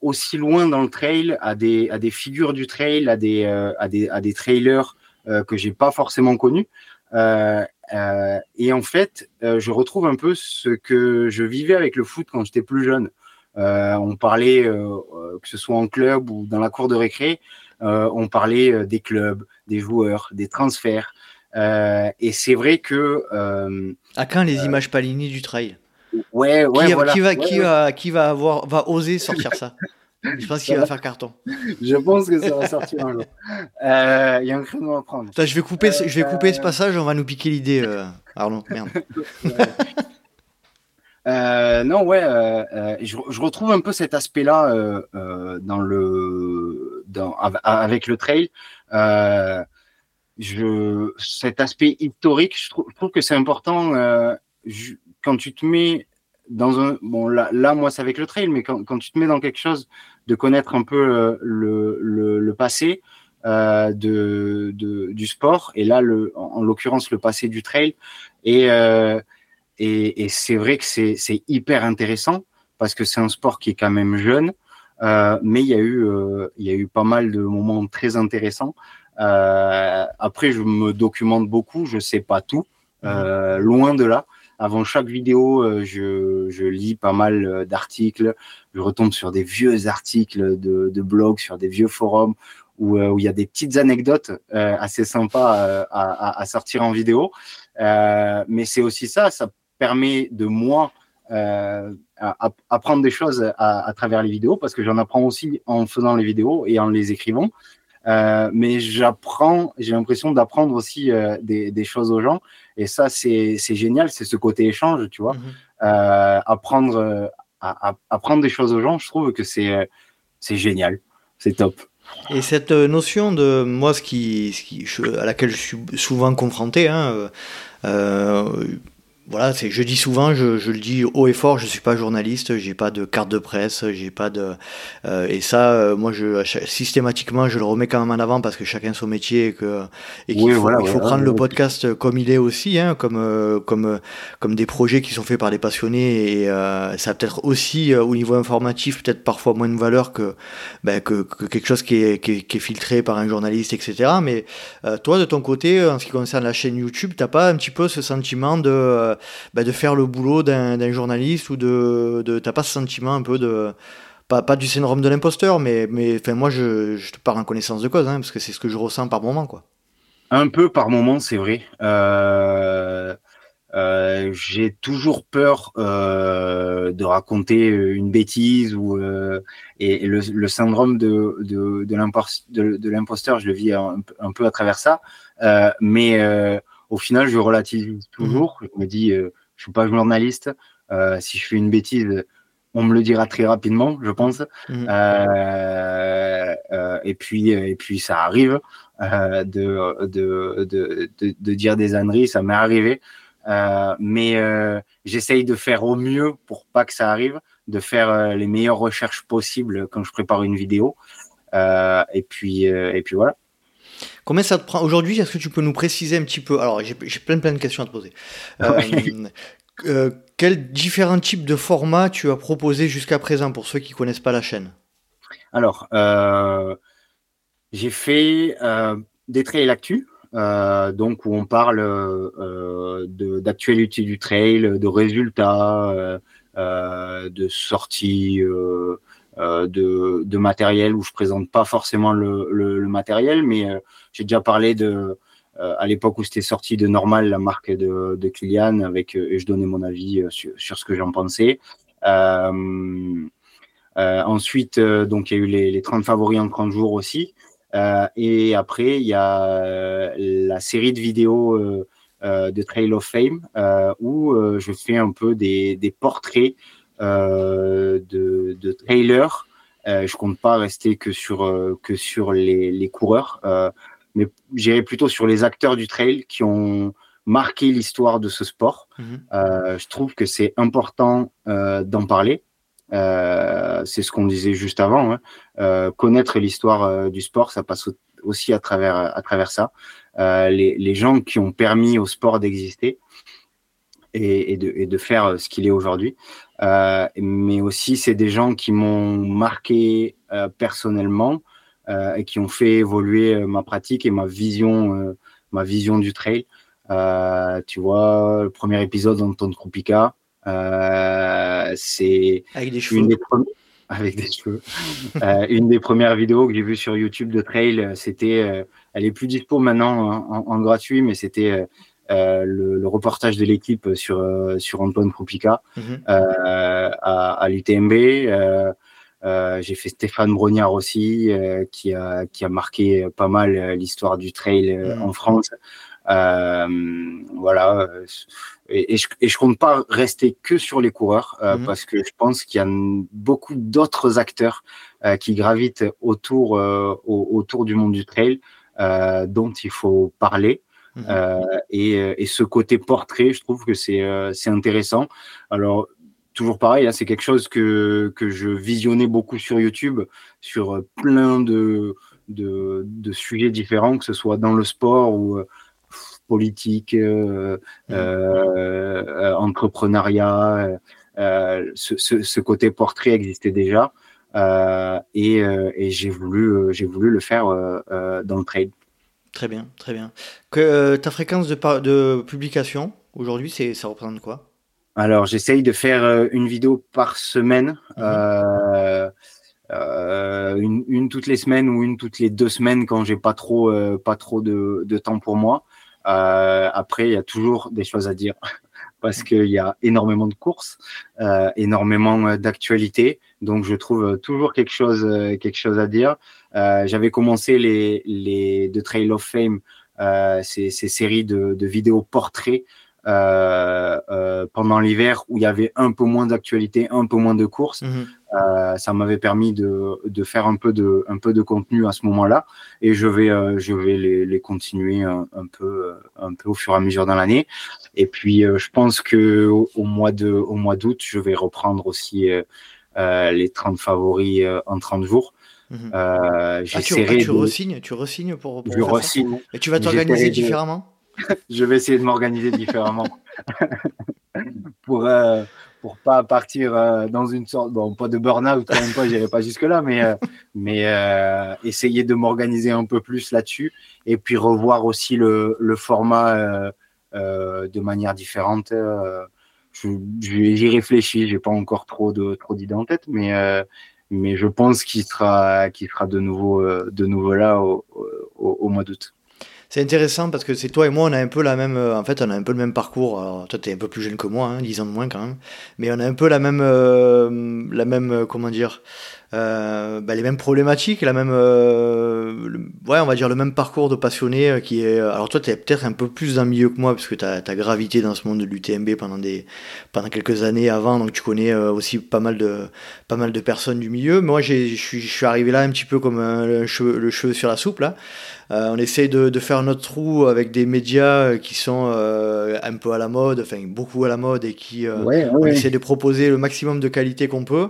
aussi loin dans le trail, à des, à des figures du trail, à des, euh, à des, à des trailers euh, que j'ai pas forcément connus. Euh, euh et en fait, je retrouve un peu ce que je vivais avec le foot quand j'étais plus jeune. on parlait, que ce soit en club ou dans la cour de récré, on parlait des clubs, des joueurs, des transferts. et c'est vrai que... à quand les images Palini du trail Ouais, ouais, qui, voilà. Qui va, qui, Va, qui va avoir, va oser sortir ça? Je pense qu'il va faire carton. Je pense que ça va sortir un jour. Euh, il y a un créneau à prendre. je vais couper, je vais couper ce euh, passage, on va nous piquer l'idée, euh, Arnaud. Merde. Non, ouais, je, je, retrouve un peu cet aspect-là dans le, dans, avec le trail. je, cet aspect historique, je trouve, je trouve que c'est important. Je, quand tu te mets dans un bon là, moi c'est avec le trail mais quand, tu te mets dans quelque chose de connaître un peu euh, le, le, passé euh, de, du sport et là le en, l'occurrence le passé du trail et euh, et, c'est vrai que c'est hyper intéressant parce que c'est un sport qui est quand même jeune mais il y a eu il y a eu pas mal de moments très intéressants. Après je me documente beaucoup je sais pas tout loin de là avant chaque vidéo, euh, je, lis pas mal euh, d'articles. Je retombe sur des vieux articles de, de blogs, sur des vieux forums où, euh, il y a des petites anecdotes assez sympas à, sortir en vidéo. mais c'est aussi ça, ça permet de moi apprendre des choses à, travers les vidéos parce que j'en apprends aussi en faisant les vidéos et en les écrivant. Euh, mais j'apprends, j'ai l'impression d'apprendre aussi euh, des, des, choses aux gens. Et ça, c'est génial, c'est ce côté échange, tu vois. Mhm. euh, apprendre, à, apprendre des choses aux gens, je trouve que c'est génial, c'est top. Et cette notion de moi, ce qui, ce qui à laquelle je suis souvent confronté, hein, euh, voilà, c'est, je dis souvent, je, je, le dis haut et fort, je suis pas journaliste, j'ai pas de carte de presse, j'ai pas de euh, et ça, euh, moi, je systématiquement, je le remets quand même en avant parce que chacun son métier et que et qu'il faut, il faut prendre le podcast comme il est aussi, hein, comme euh, comme comme des projets qui sont faits par des passionnés et ça a peut-être aussi au niveau informatif peut-être parfois moins de valeur que ben, que, que, quelque chose qui est, qui est, qui est filtré par un journaliste, etc. Mais toi, de ton côté, en ce qui concerne la chaîne YouTube, t'as pas un petit peu ce sentiment de euh, bah, de faire le boulot d'un journaliste ou de, de t'as pas ce sentiment un peu de pas, du syndrome de l'imposteur, mais mais enfin moi je, te parle en connaissance de cause, hein, parce que c'est ce que je ressens par moment quoi. Un peu par moment, c'est vrai. Euh, euh, j'ai toujours peur de raconter une bêtise ou et, le, syndrome de de, l'imposteur, je le vis un, un, peu à travers ça. Mais au final, je relativise toujours. Je me dis, je suis pas journaliste. si je fais une bêtise, on me le dira très rapidement, je pense. Mmh. et puis et puis ça arrive de, de, de, de, dire des âneries, ça m'est arrivé. Euh, mais euh, j'essaye de faire au mieux pour pas que ça arrive, de faire euh, les meilleures recherches possibles quand je prépare une vidéo. et puis et puis voilà. Combien ça te prend aujourd'hui Est-ce que tu peux nous préciser un petit peu? Alors j'ai plein plein de questions à te poser. Euh, quels différents types de formats tu as proposé jusqu'à présent pour ceux qui connaissent pas la chaîne? Alors, j'ai fait des trails actus, euh, donc où on parle euh, d'actualité du trail, de résultats, euh, de sorties. de, de, matériel où je présente pas forcément le, le, matériel, mais j'ai déjà parlé de à l'époque où c'était sorti de Normal, la marque de, de Kylian, avec et je donnais mon avis sur, sur ce que j'en pensais. ensuite, donc il y a eu les, les 30 favoris en 30 jours aussi. Euh, et après, il y a euh, la série de vidéos euh, de Trail of Fame où je fais un peu des, des portraits de, de trailers. je compte pas rester que sur que sur les, les coureurs, mais j'irai plutôt sur les acteurs du trail qui ont marqué l'histoire de ce sport. Mhm. je trouve que c'est important d'en parler. Euh, c'est ce qu'on disait juste avant. Hein. Euh, connaître l'histoire euh, du sport, ça passe aussi à travers à travers ça. Les, les, gens qui ont permis au sport d'exister et, et, de, et, de, faire ce qu'il est aujourd'hui. mais aussi, c'est des gens qui m'ont marqué personnellement et qui ont fait évoluer ma pratique et ma vision, ma vision du trail. tu vois, le premier épisode d'Anton Krupica, euh, c'est avec des cheveux. Une avec des cheveux. euh, une des premières vidéos que j'ai vues sur YouTube de trail, c'était, euh, elle est plus dispo maintenant en, en, gratuit, mais c'était euh, le, le, reportage de l'équipe sur sur Antoine Krupica mhm. à, à l'UTMB. J'ai fait Stéphane Brognard aussi, qui a qui a marqué pas mal l'histoire du trail mhm. en France. voilà et, je, et je compte pas rester que sur les coureurs euh, mhm. parce que je pense qu'il y a beaucoup d'autres acteurs euh, qui gravitent autour euh, autour du monde du trail dont il faut parler. Mhm. Et, et, ce côté portrait, je trouve que c'est c'est intéressant. Alors toujours pareil, hein, c'est quelque chose que que je visionnais beaucoup sur YouTube, sur plein de de, de sujets différents, que ce soit dans le sport ou politique, euh, mmh. euh, euh, entrepreneuriat. Ce, ce, côté portrait existait déjà et, et j'ai voulu, j'ai voulu le faire dans le trade. Très bien, très bien. Que, ta fréquence de, de publication aujourd'hui, ça représente quoi? Alors, j'essaye de faire une vidéo par semaine. Mmh. Euh, une, une, toutes les semaines ou une toutes les deux semaines quand j'ai pas trop euh, pas trop de, de, temps pour moi. Euh, après, il y a toujours des choses à dire parce qu'il y a énormément de courses, euh, énormément euh, d'actualités. Donc, je trouve toujours quelque chose, euh, quelque chose à dire. Euh, J'avais commencé les, les The Trail of Fame, euh, ces, ces, séries de, de vidéos portraits euh, euh, pendant l'hiver où il y avait un peu moins d'actualité, un peu moins de courses. Mhm. Euh, ça m'avait permis de, de, faire un peu de, un peu de contenu à ce moment-là et je vais, euh, je vais les, les continuer un, un, peu, un peu au fur et à mesure dans l'année. Et puis, euh, je pense que au, mois de, au mois d'août, je vais reprendre aussi les 30 favoris en 30 jours. Mhm. ah, tu, tu, resignes, tu resignes pour, pour je resigne. Et tu vas t'organiser différemment? je vais essayer de m'organiser différemment. Pour euh, pour pas partir euh, dans une sorte bon pas de burn-out quand même pas j'irai pas jusque là mais euh, mais euh, essayer de m'organiser un peu plus là-dessus et puis revoir aussi le, le format de manière différente. J'y réfléchis j'ai pas encore trop de trop d'idées en tête mais mais je pense qu'il sera qu'il sera de nouveau de nouveau là au, au, au mois d'août C'est intéressant parce que c'est toi et moi, on a un peu la même. En fait, on a un peu le même parcours. Alors, toi, t'es un peu plus jeune que moi, hein, 10 ans de moins quand même. Mais on a un peu la même. la même. Comment dire euh, bah, les mêmes problématiques, la même, euh, ouais, on va dire le même parcours de passionné euh, qui est. Alors toi, tu es peut-être un peu plus dans le milieu que moi parce que tu as, gravité dans ce monde de l'UTMB pendant des, pendant quelques années avant, donc tu connais aussi pas mal de, pas mal de personnes du milieu. Moi, je suis arrivé là un petit peu comme le, cheveu, le cheveu sur la soupe là. Euh, on essaye de, de, faire notre trou avec des médias qui sont euh, un peu à la mode, enfin beaucoup à la mode et qui euh, on essaie de proposer le maximum de qualité qu'on peut.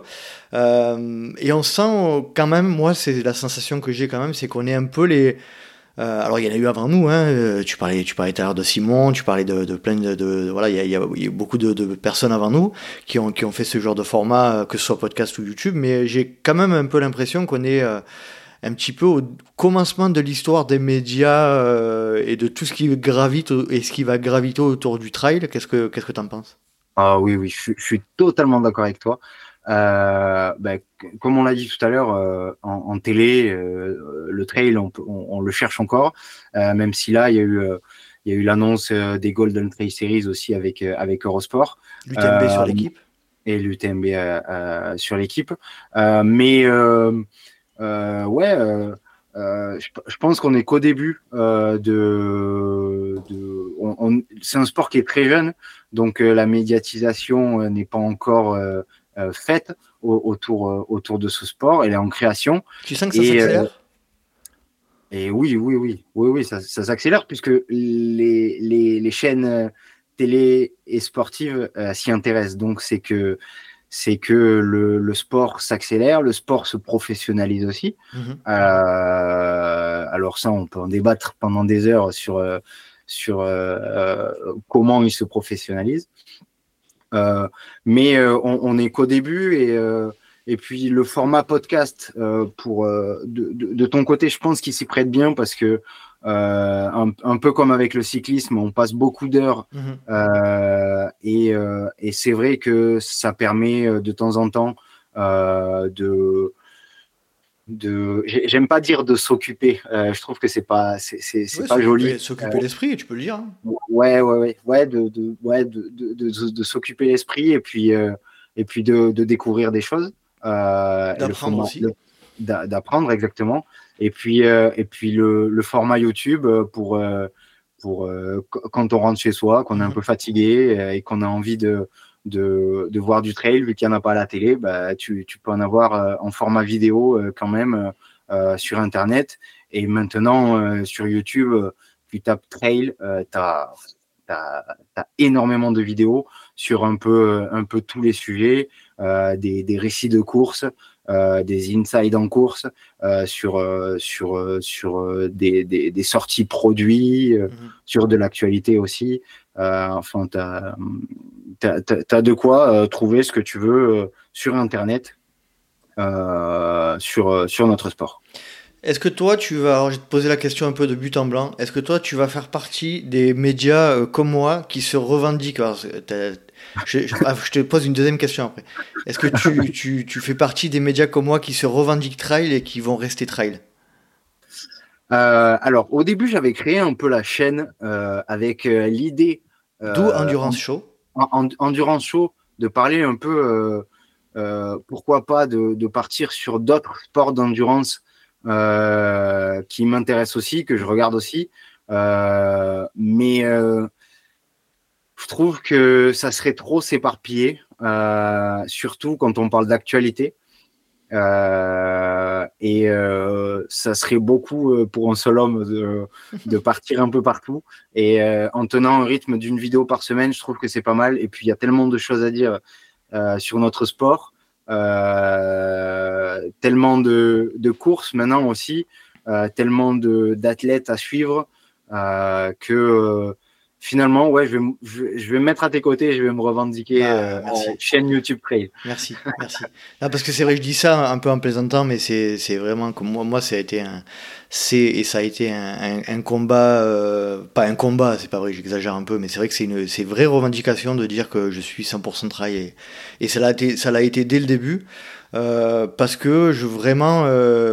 et on sent quand même, moi c'est la sensation que j'ai quand même, c'est qu'on est un peu les alors il y en a eu avant nous, hein. tu parlais, tu parlais tout à l'heure de Simon, tu parlais de, de plein de, de, voilà, il y a, y a, beaucoup de, de, personnes avant nous qui ont qui ont fait ce genre de format, que ce soit podcast ou YouTube, mais j'ai quand même un peu l'impression qu'on est un petit peu au commencement de l'histoire des médias euh, et de tout ce qui gravite et ce qui va graviter autour du trail. Qu'est-ce que qu'est-ce que tu en penses? Ah oui, oui, je, suis totalement d'accord avec toi. Euh, ben, comme on l'a dit tout à l'heure, euh, en, télé, le trail, on, le cherche encore, même si là, il y a eu, il y a eu l'annonce des Golden Trail Series aussi avec avec Eurosport. L'UTMB sur l'équipe. Et l'UTMB sur l'équipe. mais ouais, euh, euh, je, pense qu'on est qu'au début de. de c'est un sport qui est très jeune, donc la médiatisation n'est pas encore faite autour, autour de ce sport. Elle est en création. Tu sens que ça s'accélère? et oui, oui, oui, oui, oui, ça, ça s'accélère puisque les, les, les, chaînes télé et sportives s'y intéressent. Donc c'est que c'est que le, le sport s'accélère, le sport se professionnalise aussi. Mhm. Euh, alors ça, on peut en débattre pendant des heures sur euh, sur euh, comment il se professionnalise. Euh, mais euh, on, on est qu'au début et et puis le format podcast pour de, de, de, ton côté, je pense qu'il s'y prête bien parce que euh, un, un, peu comme avec le cyclisme, on passe beaucoup d'heures mhm. euh, et, euh, et c'est vrai que ça permet de temps en temps de de j'aime pas dire de s'occuper je trouve que c'est pas c'est pas joli s'occuper l'esprit tu peux le dire hein. ouais ouais ouais ouais de, de ouais de de, de, de s'occuper l'esprit et puis et puis de, de découvrir des choses d'apprendre aussi d'apprendre exactement et puis, euh, et puis le, le, format YouTube euh, pour, euh, pour quand on rentre chez soi, qu'on est un mhm. peu fatigué et qu'on a envie de, de, de, voir du trail, vu qu'il n'y en a pas à la télé, bah, tu, tu peux en avoir en format vidéo quand même sur Internet. Et maintenant, sur YouTube, tu tapes trail, tu as, as, énormément de vidéos sur un peu, un peu tous les sujets, des, des récits de courses, euh, des insides en course, euh, sur, euh, sur, sur des, des, des, sorties produits, mhm. sur de l'actualité aussi. enfin, tu as, as, de quoi trouver ce que tu veux sur Internet, sur, sur notre sport. Est-ce que toi, tu vas, alors je vais te poser la question un peu de but en blanc, est-ce que toi, tu vas faire partie des médias comme moi qui se revendiquent? Je, ah, je, te pose une deuxième question après. Est-ce que tu, tu, tu, fais partie des médias comme moi qui se revendiquent trail et qui vont rester trail? Euh, Alors, au début, j'avais créé un peu la chaîne euh, avec euh, l'idée. D'où Endurance Show en, Endurance Show, de parler un peu, pourquoi pas, de, de, partir sur d'autres sports d'endurance qui m'intéressent aussi, que je regarde aussi. mais je trouve que ça serait trop s'éparpiller, euh, surtout quand on parle d'actualité. Euh, et euh, ça serait beaucoup pour un seul homme de, partir un peu partout. Et en tenant un rythme d'une vidéo par semaine, je trouve que c'est pas mal. Et puis il y a tellement de choses à dire sur notre sport, tellement de, de, courses maintenant aussi, tellement d'athlètes à suivre que finalement, ouais, je vais, je vais me mettre à tes côtés, je vais me revendiquer bah, euh, chaîne YouTube Trail. Merci, merci. parce que c'est vrai, je dis ça un peu en plaisantant, mais c'est, c'est vraiment comme moi, moi, ça a été un, c'est et ça a été un, un, combat, euh, pas un combat, c'est pas vrai, j'exagère un peu, mais c'est vrai que c'est une, c'est vraie revendication de dire que je suis 100% trail et, et ça l'a été, ça l'a été dès le début. Parce que je vraiment,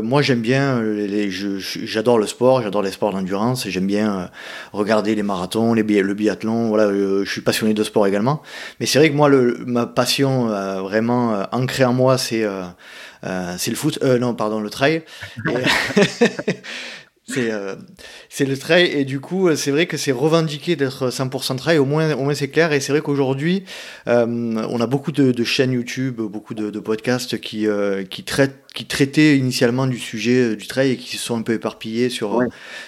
moi j'aime bien, les, j'adore le sport, j'adore les sports d'endurance j'aime bien regarder les marathons, les le biathlon. Voilà, je suis passionné de sport également. Mais c'est vrai que moi, le, ma passion vraiment ancrée en moi, c'est c'est le foot. non, pardon, le trail. Euh, c'est le trail et du coup euh, c'est vrai que c'est revendiqué d'être 100% trail au moins au moins c'est clair. Et c'est vrai qu'aujourd'hui euh, on a beaucoup de, chaînes YouTube beaucoup de, podcasts qui qui traitent qui traitaient initialement du sujet du trail et qui se sont un peu éparpillés sur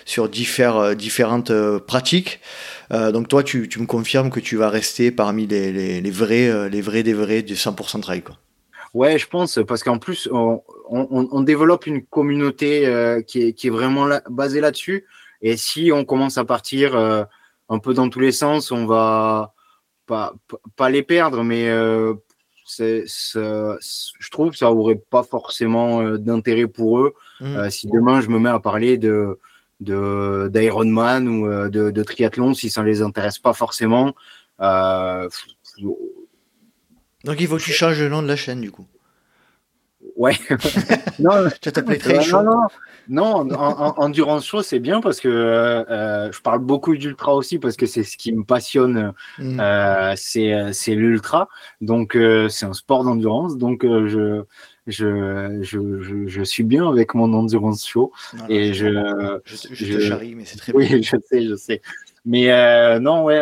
sur différentes pratiques. Donc toi tu, tu, me confirmes que tu vas rester parmi les, les, les vrais les vrais des vrais du 100% trail quoi. Ouais, je pense, parce qu'en plus, on, on, on, développe une communauté euh, qui, est, qui, est, vraiment basée là-dessus. Et si on commence à partir euh, un peu dans tous les sens, on va pas, pas les perdre, mais euh, c'est, je trouve que ça aurait pas forcément d'intérêt pour eux. Mmh. si demain je me mets à parler de d'Ironman ou de, de, triathlon, si ça ne les intéresse pas forcément, donc il faut que tu changes le nom de la chaîne du coup. Ouais. non, tu t'appelais très Non, non, non en, Endurance Show, c'est bien parce que euh, je parle beaucoup d'ultra aussi parce que c'est ce qui me passionne, mm. euh, c'est l'ultra. Donc euh, c'est un sport d'endurance. Donc je, je, je, je, suis bien avec mon Endurance Show. et je, je, je, te charrie, mais c'est très bien. Oui, je sais, je sais. Mais non, ouais,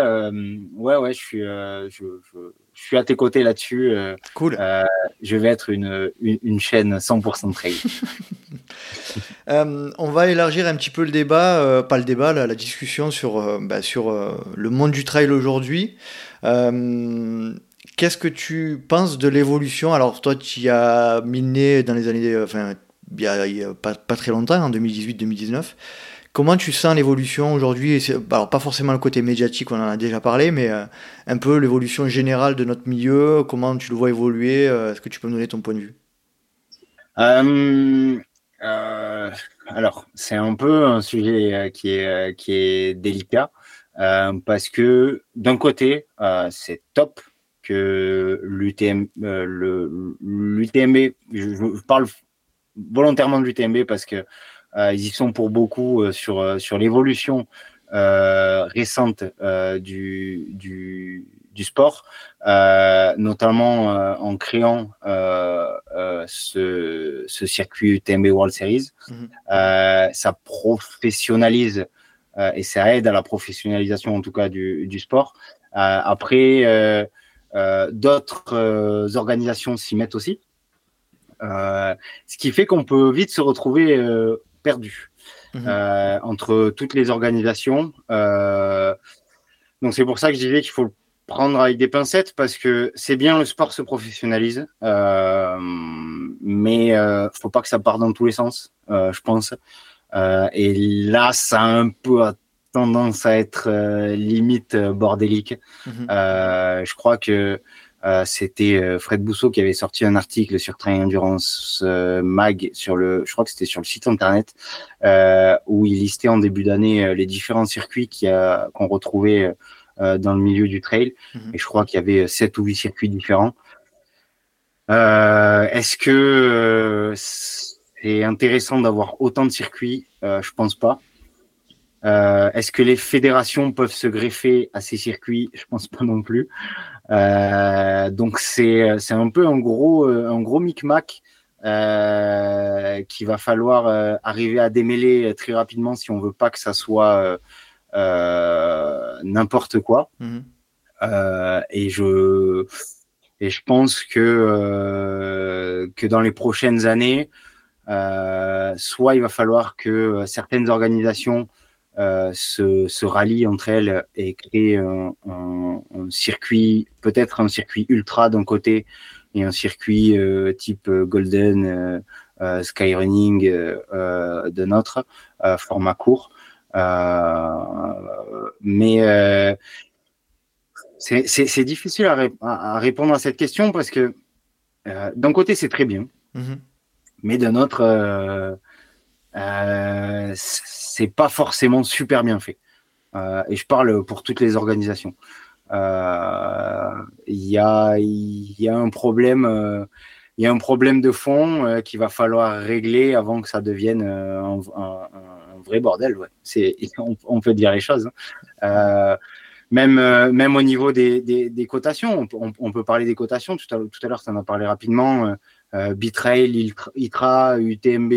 ouais, ouais, je suis. je, je suis à tes côtés là-dessus. Euh, cool. Euh, je vais être une, une, chaîne 100% trail. Euh, on va élargir un petit peu le débat, pas le débat, la, discussion sur, bah, sur le monde du trail aujourd'hui. Qu'est-ce que tu penses de l'évolution? Alors, toi, tu y as miné dans les années, enfin, il y a, pas, pas, très longtemps, en 2018-2019. Comment tu sens l'évolution aujourd'hui Alors, pas forcément le côté médiatique, on en a déjà parlé, mais euh, un peu l'évolution générale de notre milieu, comment tu le vois évoluer euh, Est-ce que tu peux me donner ton point de vue? Euh, Alors, c'est un peu un sujet qui est, qui est délicat, parce que d'un côté, c'est top que l'UTM, l'UTMB, je, parle volontairement de l'UTMB parce que ils y sont pour beaucoup euh, sur, euh, sur l'évolution récente du, du, du, sport, notamment en créant ce, ce, circuit UTMB World Series. Mhm. ça professionnalise et ça aide à la professionnalisation en tout cas du, du sport. après, d'autres organisations s'y mettent aussi. Euh, ce qui fait qu'on peut vite se retrouver euh, perdu mhm. euh, entre toutes les organisations. Euh, donc c'est pour ça que je disais qu'il faut le prendre avec des pincettes parce que c'est bien le sport se professionnalise, euh, mais euh, faut pas que ça parte dans tous les sens, je pense. et là, ça a un peu tendance à être limite bordélique. Mhm. je crois que euh, c'était euh, Fred Bousseau qui avait sorti un article sur Train Endurance euh, Mag sur le, je crois que c'était sur le site internet, où il listait en début d'année les différents circuits qu'on retrouvait dans le milieu du trail. Mhm. Et je crois qu'il y avait sept ou huit circuits différents. Est-ce que c'est intéressant d'avoir autant de circuits? Je pense pas. Est-ce que les fédérations peuvent se greffer à ces circuits? Je pense pas non plus. Euh, donc c'est c'est un peu un gros euh, un gros micmac euh, qu'il va falloir euh, arriver à démêler très rapidement si on veut pas que ça soit n'importe quoi. Mhm. et je et je pense que que dans les prochaines années, soit il va falloir que certaines organisations euh, se, se, rallient entre elles et créent un, un, un circuit, peut-être un circuit ultra d'un côté et un circuit euh, type euh, Golden, euh, Skyrunning d'un autre, format court. mais c'est difficile à, à, répondre à cette question parce que d'un côté c'est très bien, mm-hmm. mais d'un autre c'est pas forcément super bien fait. Euh, et je parle pour toutes les organisations. Euh, il y, a, y a un problème. il y a un problème de fond euh, qu'il va falloir régler avant que ça devienne euh, un, vrai bordel. C'est, on, peut dire les choses. Hein. même, même au niveau des, cotations, on, peut parler des cotations. Tout à, tout à l'heure, tu en as parlé rapidement. Bitrail, ITRA, UTMB,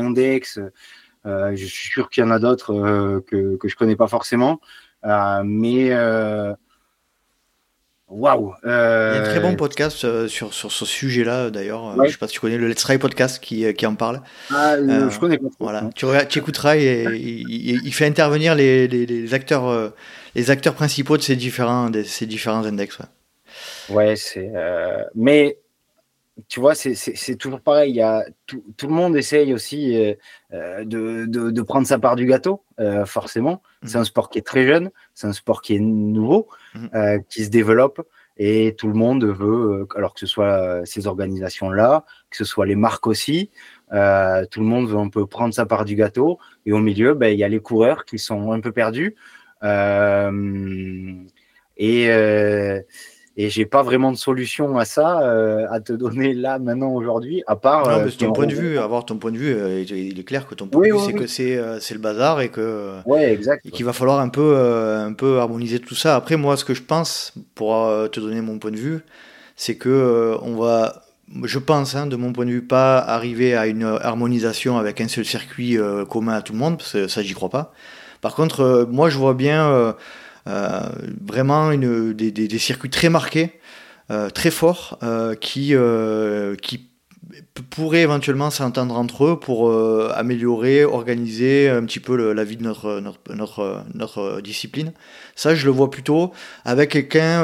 Index. Je suis sûr qu'il y en a d'autres que, que je connais pas forcément. mais Waouh Il y a un très bon euh, podcast euh, sur, sur ce sujet-là, d'ailleurs. Euh, je ne sais pas si tu connais le Let's Try podcast qui, qui en parle. Ah, je connais pas. Voilà. Tu, tu écouteras et il, fait intervenir les, les, les, acteurs, les acteurs principaux de ces différents, de ces différents index. Ouais, ouais c'est. Mais tu vois, c'est toujours pareil. Il y a, tout, tout, le monde essaye aussi de, de, de, prendre sa part du gâteau, forcément. C'est un sport qui est très jeune, c'est un sport qui est nouveau, euh, qui se développe. Et tout le monde veut, euh, alors que ce soit euh, ces organisations-là, que ce soit les marques aussi, tout le monde veut un peu prendre sa part du gâteau. Et au milieu, ben, il y a les coureurs qui sont un peu perdus. et et j'ai pas vraiment de solution à ça euh, à te donner là maintenant aujourd'hui, à part. Non, euh, ton point de vue, avoir ton point de vue, euh, il est clair que ton point de vue, c'est que c'est c'est le bazar et que. Ouais, exact. Et qu'il va falloir un peu un peu harmoniser tout ça. Après, moi, ce que je pense, pour te donner mon point de vue, c'est que on va je pense, hein, de mon point de vue, pas arriver à une harmonisation avec un seul circuit commun à tout le monde, parce que ça, j'y crois pas. Par contre, moi, je vois bien euh, vraiment une, des, circuits très marqués, euh, très forts, euh, qui, qui pourraient éventuellement s'entendre entre eux pour améliorer, organiser un petit peu la vie de notre, notre, notre, discipline. Ça, je le vois plutôt avec quelqu'un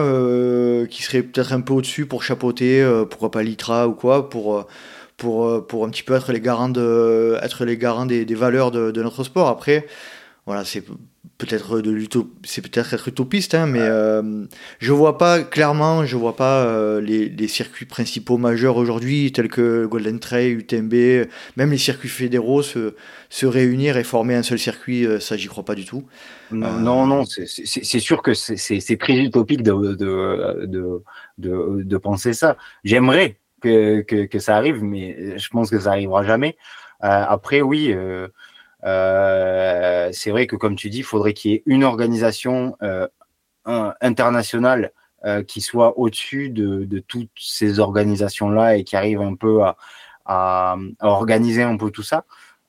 qui serait peut-être un peu au-dessus pour chapeauter, pourquoi pas l'ITRA ou quoi, pour, pour, pour un petit peu être les garants, de, être les garants des, valeurs de, notre sport. Après, voilà, c'est peut-être de c'est peut-être être utopiste, hein, mais euh, je vois pas clairement, je vois pas euh, les, les, circuits principaux majeurs aujourd'hui tels que Golden Trail, UTMB, même les circuits fédéraux se, se réunir et former un seul circuit, euh, ça j'y crois pas du tout. Non, non, non c'est sûr que c'est très utopique de, de, de, de, de penser ça. J'aimerais que, que, que, ça arrive, mais je pense que ça arrivera jamais. après, oui. Euh, c'est vrai que, comme tu dis, il faudrait qu'il y ait une organisation euh, internationale euh, qui soit au-dessus de, de, toutes ces organisations-là et qui arrive un peu à, à, à, organiser un peu tout ça.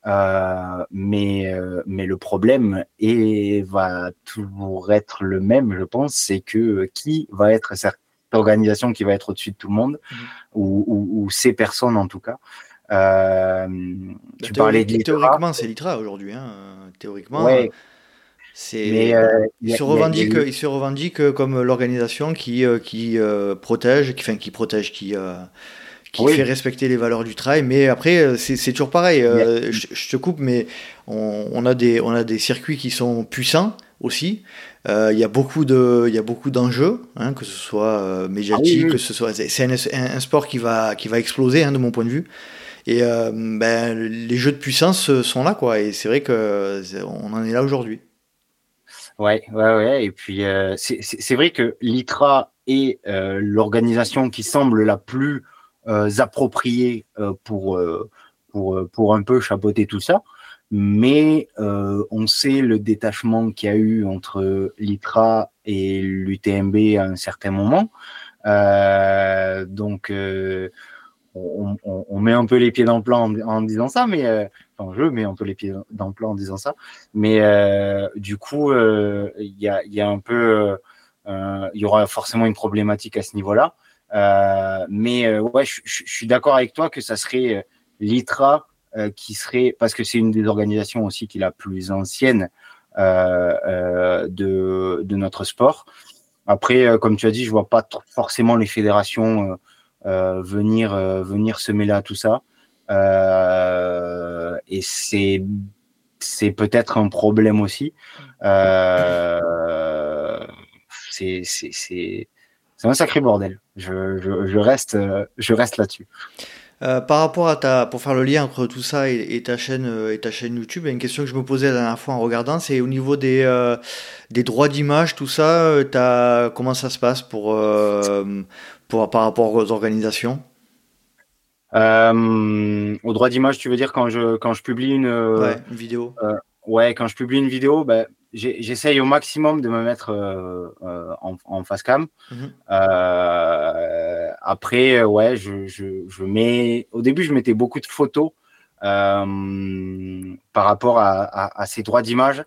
Euh, mais, euh, mais le problème et va toujours être le même, je pense, c'est que qui va être cette organisation qui va être au-dessus de tout le monde, mmh. ou, ou, ou, ces personnes en tout cas. Euh, bah, tu parlais de Théoriquement, c'est l'ITRA aujourd'hui. Hein. Théoriquement. C'est, euh, il, se revendique, il se revendique comme l'organisation qui, euh, qui euh, protège, qui, enfin, qui protège, qui, qui fait respecter les valeurs du trail. Mais après, c'est, toujours pareil. Je, te coupe, mais on, on, a des, on a des circuits qui sont puissants aussi. Il y a beaucoup de, il y a beaucoup d'enjeux, hein, que ce soit médiatique, ah que ce soit, c'est un, un, sport qui va, qui va exploser, hein, de mon point de vue. Et euh, ben, les jeux de puissance euh, sont là, quoi. Et c'est vrai qu'on en est là aujourd'hui. Ouais, ouais, ouais. Et puis, euh, c'est vrai que l'ITRA est l'organisation qui semble la plus appropriée pour, pour, pour un peu chapeauter tout ça. Mais on sait le détachement qu'il y a eu entre l'ITRA et l'UTMB à un certain moment. donc, on, met un peu les pieds dans le plan en, disant ça, mais euh, enfin, je mets un peu les pieds dans le plan en disant ça, mais euh, du coup, euh, il y, a, un peu, euh, il y aura forcément une problématique à ce niveau-là. mais ouais, je, suis d'accord avec toi que ça serait l'ITRA qui serait, parce que c'est une des organisations aussi qui est la plus ancienne de, de notre sport. Après, comme tu as dit, je vois pas forcément les fédérations venir, euh, venir se mêler à tout ça. Euh, et c'est c'est peut-être un problème aussi. c'est un sacré bordel. Je, je, reste, je reste là-dessus. Euh, par rapport à ta, pour faire le lien entre tout ça et, ta chaîne et ta chaîne YouTube, une question que je me posais la dernière fois en regardant, c'est au niveau des, des droits d'image, tout ça, as, comment ça se passe pour, pour, par rapport aux organisations au droit d'image, tu veux dire quand je quand je publie une, ouais, une vidéo. ouais, quand je publie une vidéo, ben, j'essaye au maximum de me mettre en, en, face cam. Mhm. après, ouais, je, je, je, mets. Au début, je mettais beaucoup de photos euh, par rapport à, ces droits d'image.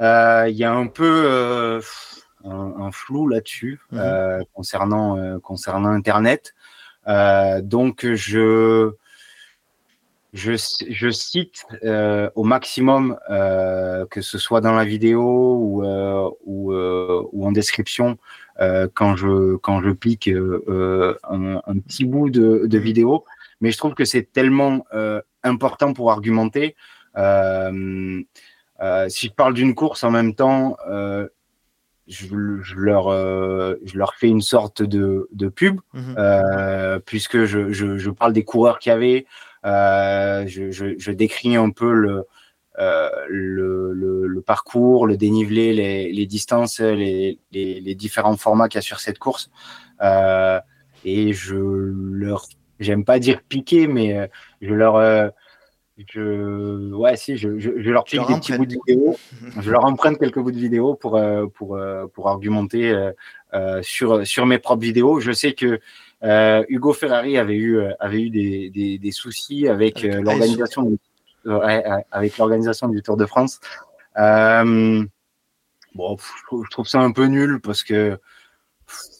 Euh, il y a un peu euh, un, flou là-dessus mhm. concernant, concernant Internet. donc, je, je, je cite au maximum, que ce soit dans la vidéo ou, ou, ou en description, quand, je, quand je pique un, un, petit bout de, de mhm. vidéo, mais je trouve que c'est tellement euh, important pour argumenter. Euh, euh, si je parle d'une course en même temps, je, leur, je leur fais une sorte de, de pub, mhm. puisque je, je, je, parle des coureurs qu'il y avait, je, je, décris un peu le, le, le, parcours, le dénivelé, les, les distances, les, les, les, différents formats qu'il y a sur cette course. et je leur j'aime pas dire piquer, mais euh, je leur, euh, je, ouais, si, je, je, leur pique des petits bouts de vidéo. je leur emprunte quelques bouts de vidéo pour, euh, pour, pour argumenter sur, sur mes propres vidéos. Je sais que Hugo Ferrari avait eu, avait eu des, des, des soucis avec, l'organisation du, avec l'organisation du Tour de France. bon, je trouve ça un peu nul parce que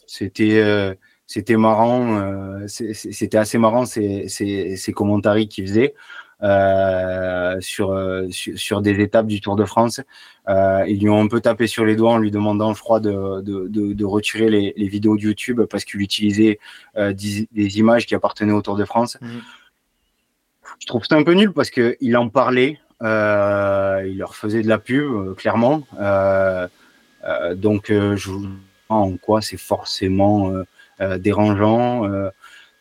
c'était c'était marrant, euh, c'était assez marrant ces, ces, ces commentaires qu'il faisait euh, sur, euh, sur, sur des étapes du Tour de France. ils lui ont un peu tapé sur les doigts en lui demandant, je crois, de, de, de, retirer les, les, vidéos de YouTube parce qu'il utilisait des, des, images qui appartenaient au Tour de France. Mmh. Je trouve ça un peu nul parce que il en parlait, il leur faisait de la pub, clairement. donc, je en quoi c'est forcément euh, dérangeant.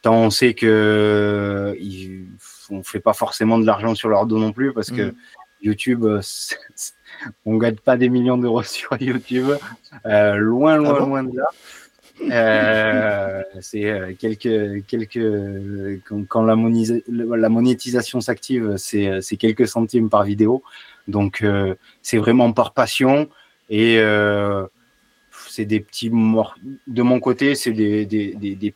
Euh, tant on sait que euh, ils, on fait pas forcément de l'argent sur leur dos non plus parce que mm. YouTube, on gagne pas des millions d'euros sur YouTube, loin, loin, ah loin de là. Euh, c'est quelques, quelques, quand, quand la, la, monétisation s'active, c'est quelques centimes par vidéo. Donc, c'est vraiment par passion. Et c'est des petits de mon côté, c'est des,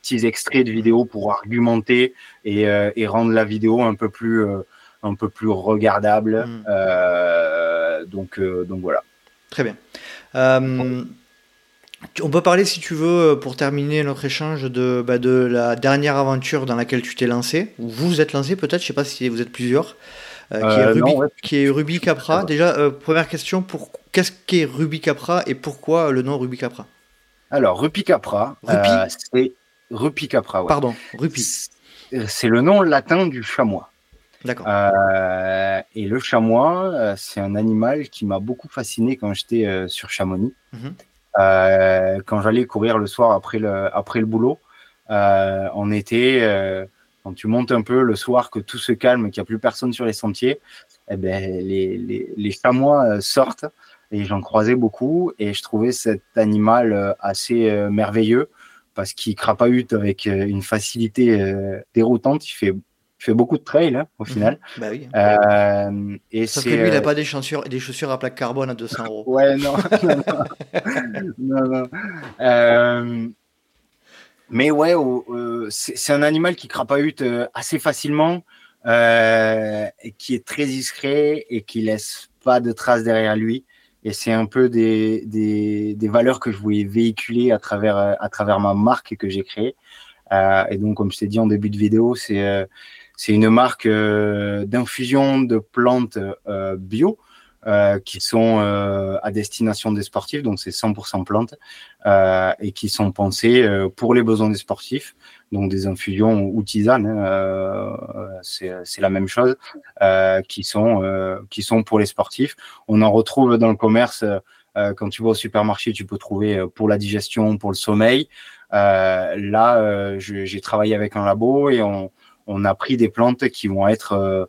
petits extraits de vidéos pour argumenter et, euh, rendre la vidéo un peu plus, euh, un peu plus regardable. Mm. Euh, donc, donc voilà. Très bien. on peut parler, si tu veux, pour terminer notre échange, de, bah, de la dernière aventure dans laquelle tu t'es lancé, ou vous vous êtes lancé peut-être, je ne sais pas si vous êtes plusieurs. Qui, est Ruby, qui, est Ruby, Capra. Déjà, première question, pour, Qu'est-ce qu'est Ruby Capra et pourquoi le nom Ruby Capra? Alors, Ruby Capra, euh, c'est Ruby Capra. Pardon, Ruby. C'est le nom latin du chamois. D'accord. Euh, et le chamois, euh, c'est un animal qui m'a beaucoup fasciné quand j'étais sur Chamonix. Mhm. quand j'allais courir le soir après le, après le boulot, on était, quand tu montes un peu le soir, que tout se calme, qu'il n'y a plus personne sur les sentiers, eh ben, les, les, les chamois sortent et j'en croisais beaucoup et je trouvais cet animal euh, assez euh, merveilleux parce qu'il crapahute avec euh, une facilité déroutante. Il fait, fait beaucoup de trail hein, au mhm. final. bah oui. Euh, et Sauf que lui, il n'a pas des chaussures, des chaussures à plaque carbone à 200 euros. ouais, non. non, non. Euh, mais ouais, c'est un animal qui crapahute assez facilement, et qui est très discret et qui laisse pas de traces derrière lui. Et c'est un peu des, des, des, valeurs que je voulais véhiculer à travers, à travers ma marque que j'ai créée. Euh, et donc, comme je t'ai dit en début de vidéo, c'est euh, c'est une marque euh, d'infusion de plantes euh, bio euh, qui sont euh, à destination des sportifs, donc c'est 100% plantes, euh, et qui sont pensées pour les besoins des sportifs, donc des infusions ou tisanes, hein, c'est la même chose, qui, sont, qui sont pour les sportifs. On en retrouve dans le commerce, quand tu vas au supermarché, tu peux trouver pour la digestion, pour le sommeil. là, j'ai travaillé avec un labo et on, on a pris des plantes qui vont être euh,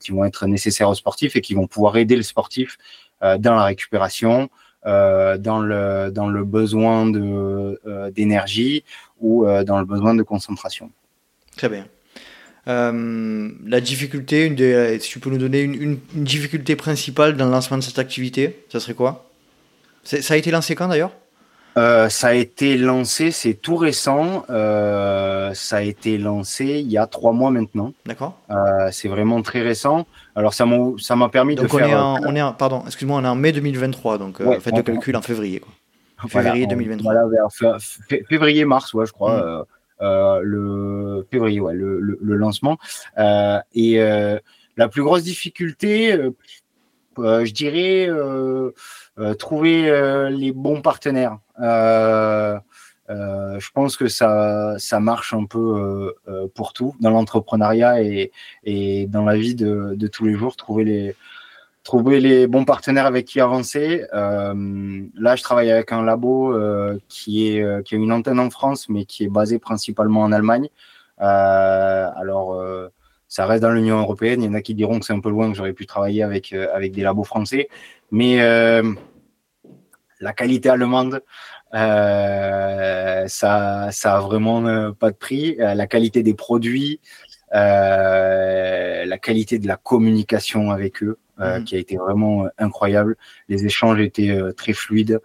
qui vont être nécessaires aux sportifs et qui vont pouvoir aider le sportif euh, dans la récupération, euh, dans le dans le besoin de d'énergie ou dans le besoin de concentration. Très bien. Euh, la difficulté, si tu peux nous donner une, une, difficulté principale dans le lancement de cette activité, ça serait quoi? Ça a été lancé quand d'ailleurs? Euh, ça a été lancé, c'est tout récent. Euh, ça a été lancé il y a trois mois maintenant. D'accord. Euh, c'est vraiment très récent. Alors ça m'a ça m'a permis donc de on faire. Est en, on est en, pardon, excuse-moi, on est en mai 2023, donc ouais, faites le calcul en février. Quoi. Février voilà, 2023. Voilà, vers février mars, ouais, je crois. Mm. Euh, le février, ouais, le, le, le lancement. Euh, et euh, la plus grosse difficulté, je dirais, trouver les bons partenaires. Euh, je pense que ça, ça marche un peu euh, pour tout dans l'entrepreneuriat et, dans la vie de, tous les jours. Trouver les, trouver les bons partenaires avec qui avancer. Euh, là, je travaille avec un labo euh, qui, est, qui a une antenne en France, mais qui est basé principalement en Allemagne. Euh, alors, ça reste dans l'Union européenne. Il y en a qui diront que c'est un peu loin, que j'aurais pu travailler avec, avec des labos français. Mais la qualité allemande, euh, ça, ça a vraiment euh, pas de prix. Euh, la qualité des produits, la qualité de la communication avec eux, mmh. qui a été vraiment incroyable. Les échanges étaient très fluides,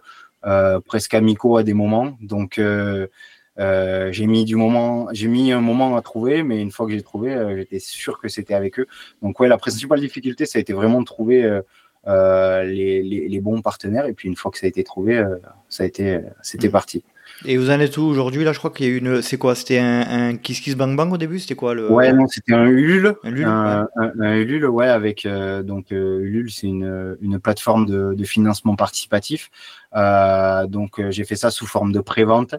presque amicaux à des moments. Donc j'ai mis du moment, j'ai mis un moment à trouver, mais une fois que j'ai trouvé, j'étais sûr que c'était avec eux. Donc ouais, la principale difficulté, ça a été vraiment de trouver euh, les, les, les, bons partenaires. Et puis une fois que ça a été trouvé, euh, ça a été, c'était mmh. parti. Et vous en êtes où aujourd'hui Là, je crois qu'il y a une. C'est quoi? C'était un, un Kiss Kiss Bang Bang au début? C'était quoi le Ouais, non, c'était un Ulule. Un Ulule, un, ouais. un, un Ulule, ouais, avec euh, donc euh, Ulule, c'est une, une plateforme de, de financement participatif. Euh, donc j'ai fait ça sous forme de prévente.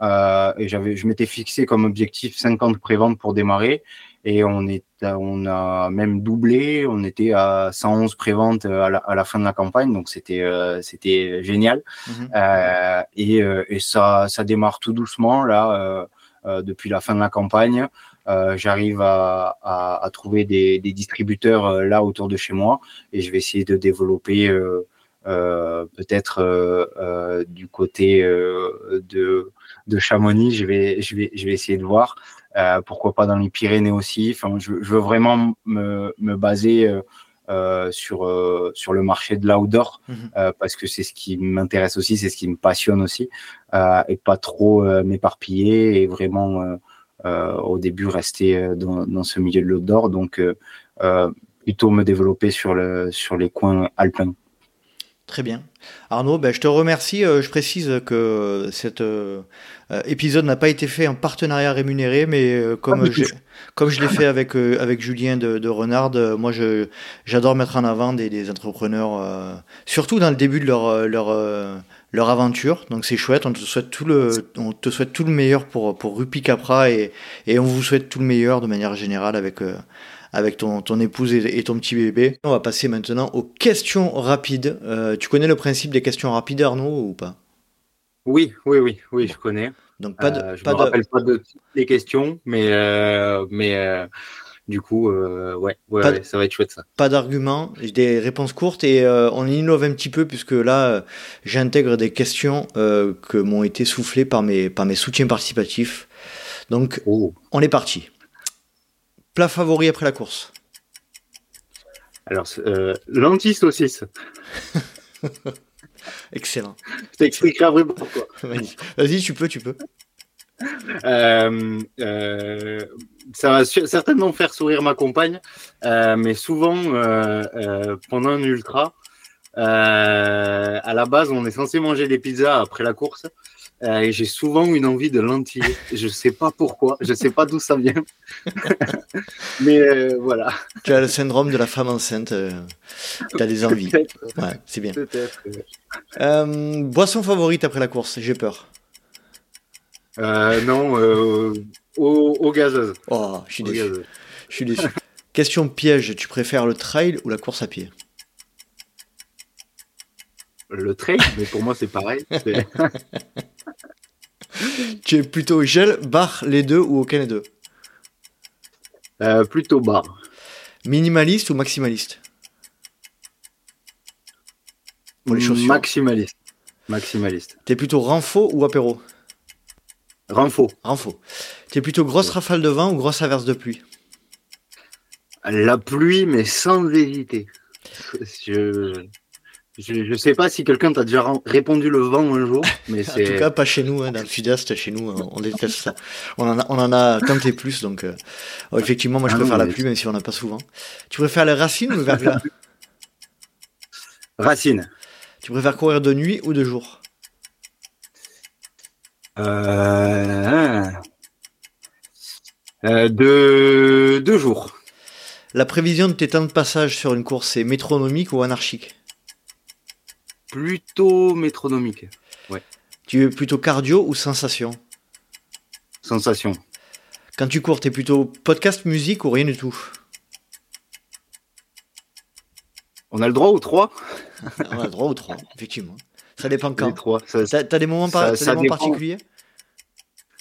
et j'avais, je m'étais fixé comme objectif 50 préventes pour démarrer et on est on a même doublé. On était à 111 préventes à la, à la fin de la campagne. Donc c'était euh, c'était génial. Mhm. euh, et, euh, et ça ça démarre tout doucement là euh, depuis la fin de la campagne. J'arrive à, à, à, trouver des, des distributeurs là autour de chez moi. Et je vais essayer de développer peut-être du côté de de Chamonix. Je vais je vais je vais essayer de voir. euh, pourquoi pas dans les Pyrénées aussi. Enfin, je, je veux vraiment me, me baser euh, euh, sur sur le marché de l'outdoor Mhm. euh, parce que c'est ce qui m'intéresse aussi, c'est ce qui me passionne aussi, euh, et pas trop euh, m'éparpiller et vraiment euh, euh, au début rester euh, dans, dans ce milieu de l'outdoor. Donc euh, euh, plutôt me développer sur le sur les coins alpins. Très bien. Arnaud, ben, je te remercie. Euh, je précise que cet euh, épisode n'a pas été fait en partenariat rémunéré, mais euh, comme, j'ai- comme je l'ai fait avec, euh, avec Julien de, de Renard, euh, moi je, j'adore mettre en avant des, des entrepreneurs, euh, surtout dans le début de leur, euh, leur, euh, leur aventure. Donc c'est chouette, on te souhaite tout le, on te souhaite tout le meilleur pour, pour Rupi Capra et, et on vous souhaite tout le meilleur de manière générale avec, euh, avec ton, ton épouse et, et ton petit bébé. On va passer maintenant aux questions rapides. Euh, tu connais le principe des questions rapides, Arnaud, ou pas? Oui, oui, oui, oui, je connais. Donc pas de, Euh, je pas me de- rappelle pas de les questions, mais euh, mais du coup, euh, ouais, ouais, Pas ouais, de- ça va être chouette ça. pas d'arguments, des réponses courtes et euh, on innove un petit peu puisque là euh, j'intègre des questions que m'ont été soufflées par mes, par mes soutiens participatifs. Donc Oh. on est parti. Plat favori après la course Alors, euh, lentilles saucisse. Excellent. Je t'expliquerai après pourquoi. Vas-y, tu peux, tu peux. Euh, euh, ça va certainement faire sourire ma compagne, euh, mais souvent pendant un ultra, à la base, on est censé manger des pizzas après la course. Euh, j'ai souvent une envie de lentilles. Je sais pas pourquoi, je sais pas d'où ça vient. mais euh, voilà. Tu as le syndrome de la femme enceinte. tu as des envies. Ouais, c'est bien. Euh, boisson favorite après la course J'ai peur. Euh, non, euh, au, au gazeuse. Oh, je suis déçu. Je suis déçu. Question piège, tu préfères le trail ou la course à pied? Le trail, mais pour moi c'est pareil. Tu es plutôt gel, bar, les deux ou aucun des deux Euh, plutôt bas. Minimaliste ou maximaliste Pour les chaussures. Maximaliste. Maximaliste. T'es plutôt renfo ou apéro Renfo. Renfo. Tu es plutôt grosse rafale de vent ou grosse averse de pluie La pluie, mais sans hésiter. Je je sais pas si quelqu'un t'a déjà répondu le vent un jour, mais c'est. en tout cas, pas chez nous, hein, dans le sud-est, chez nous, on déteste ça. On en a, on en a tenté plus, donc euh, oh, effectivement, moi je ah préfère la pluie, même si on n'a pas souvent. Tu préfères les racines ou le verglas? Racines. Tu préfères courir de nuit ou de jour? Euh... euh de... de jour. La prévision de tes temps de passage sur une course est métronomique ou anarchique? Plutôt métronomique. Ouais. Tu es plutôt cardio ou sensation? Sensation. Quand tu cours, tu es plutôt podcast, musique ou rien du tout? On a le droit ou trois? On a le droit ou trois, effectivement. Ça dépend quand. Trois. T'as as des moments, particuliers?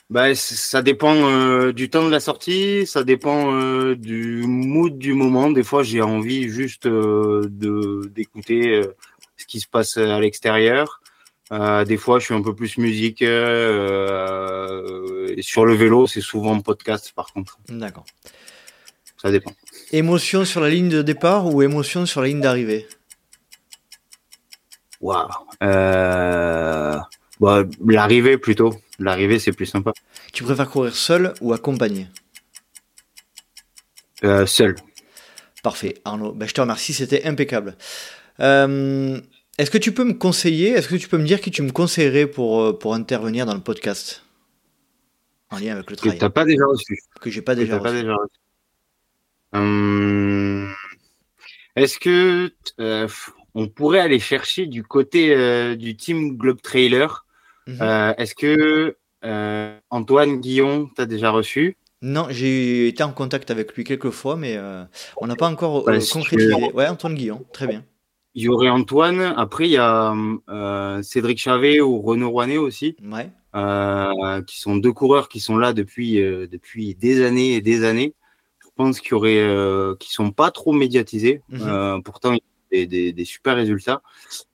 Bah, ça dépend euh, du temps de la sortie, ça dépend euh, du mood du moment. Des fois, j'ai envie juste euh, de d'écouter ce qui se passe à l'extérieur. Euh, des fois, je suis un peu plus musique. Euh, et sur le vélo, c'est souvent podcast, par contre. D'accord. Ça dépend. Émotion sur la ligne de départ ou émotion sur la ligne d'arrivée? Waouh. Euh, bah, l'arrivée plutôt. L'arrivée, c'est plus sympa. Tu préfères courir seul ou accompagné? Seul. Parfait, Arnaud. Ben, je te remercie, c'était impeccable. Euh, est-ce que tu peux me conseiller, est-ce que tu peux me dire qui tu me conseillerais pour, euh, pour intervenir dans le podcast En lien avec le travail. Que tu n'as pas déjà reçu. Que j'ai pas déjà reçu. Hum, est-ce que euh, on pourrait aller chercher du côté du team Globe Trailer mhm. Est-ce que Antoine Guillon t'a déjà reçu? Non, j'ai été en contact avec lui quelques fois, mais on n'a pas encore concrétisé. Ouais, Antoine Guillon, très bien. Il y aurait Antoine. Après, il y a euh, Cédric Chavet ou Renaud Rouanet aussi. Euh, qui sont deux coureurs qui sont là depuis, euh, depuis des années et des années. Je pense qu'ils qui sont pas trop médiatisés. Mhm. pourtant, il y a des, des, super résultats.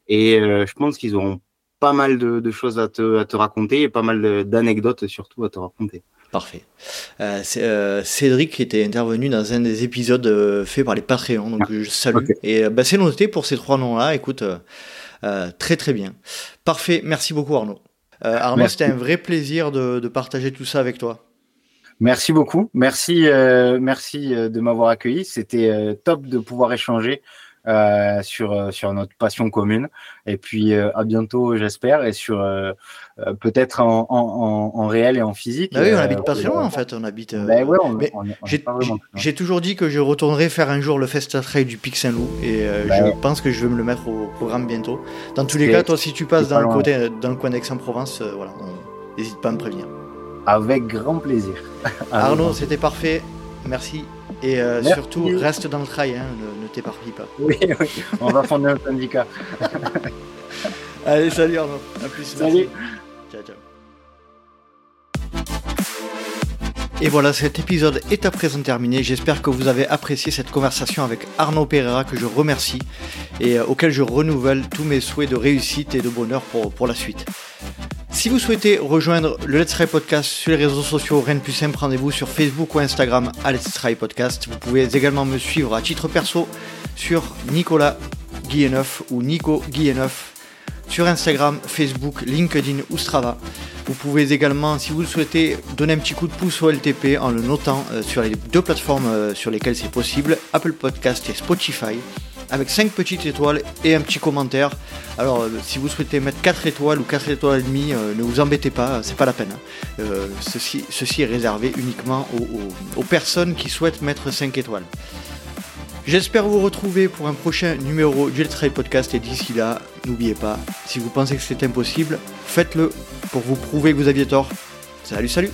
Et je pense qu'ils auront pas mal de, de choses à te, à te, raconter et pas mal d'anecdotes surtout à te raconter. Parfait. Euh, euh, Cédric était intervenu dans un des épisodes euh, faits par les Patreons, donc je salue. Et bah, c'est noté pour ces trois noms-là. Écoute, très très bien. Parfait. Merci beaucoup Arnaud. Arnaud, c'était un vrai plaisir de, de, partager tout ça avec toi. Merci beaucoup. Merci, merci de m'avoir accueilli. C'était top de pouvoir échanger euh, sur, euh, sur notre passion commune. Et puis euh, à bientôt, j'espère, et sur peut-être en, en, en, réel et en physique. Bah oui, on habite pas très loin en fait. On habite. Ben ouais, J'ai toujours dit que je retournerai faire un jour le Festa Trail du Pic Saint-Loup, et ben je pense que je vais me le mettre au programme bientôt. Dans tous les cas, toi, si tu passes dans le côté, dans le coin d'Aix-en-Provence, voilà, n'hésite pas à me prévenir. Avec grand plaisir. Arnaud, c'était parfait. Merci. Et euh, surtout, reste dans le trail, hein, ne, t'éparpille pas. Oui, oui, on va fonder un syndicat. Allez, salut Arnaud. A plus. Salut. Ciao, ciao. Et voilà, cet épisode est à présent terminé. J'espère que vous avez apprécié cette conversation avec Arnaud Pereira, que je remercie et euh, auquel je renouvelle tous mes souhaits de réussite et de bonheur pour, pour la suite. Si vous souhaitez rejoindre le Let's Try Podcast sur les réseaux sociaux, rien de plus simple, rendez-vous sur Facebook ou Instagram à Let's Try Podcast. Vous pouvez également me suivre à titre perso sur Nicolas Guilleneuf ou Nico Guilleneuf sur Instagram, Facebook, LinkedIn ou Strava. Vous pouvez également, si vous le souhaitez, donner un petit coup de pouce au LTP en le notant euh, sur les deux plateformes euh, sur lesquelles c'est possible, Apple Podcast et Spotify avec 5 petites étoiles et un petit commentaire. Alors, euh, si vous souhaitez mettre 4 étoiles ou 4 étoiles et demie, euh, ne vous embêtez pas, c'est pas la peine. Hein. Euh, ceci, ceci, est réservé uniquement aux, personnes qui souhaitent mettre 5 étoiles. J'espère vous retrouver pour un prochain numéro du Let's Podcast et d'ici là, n'oubliez pas, si vous pensez que c'est impossible, faites-le pour vous prouver que vous aviez tort. Salut, salut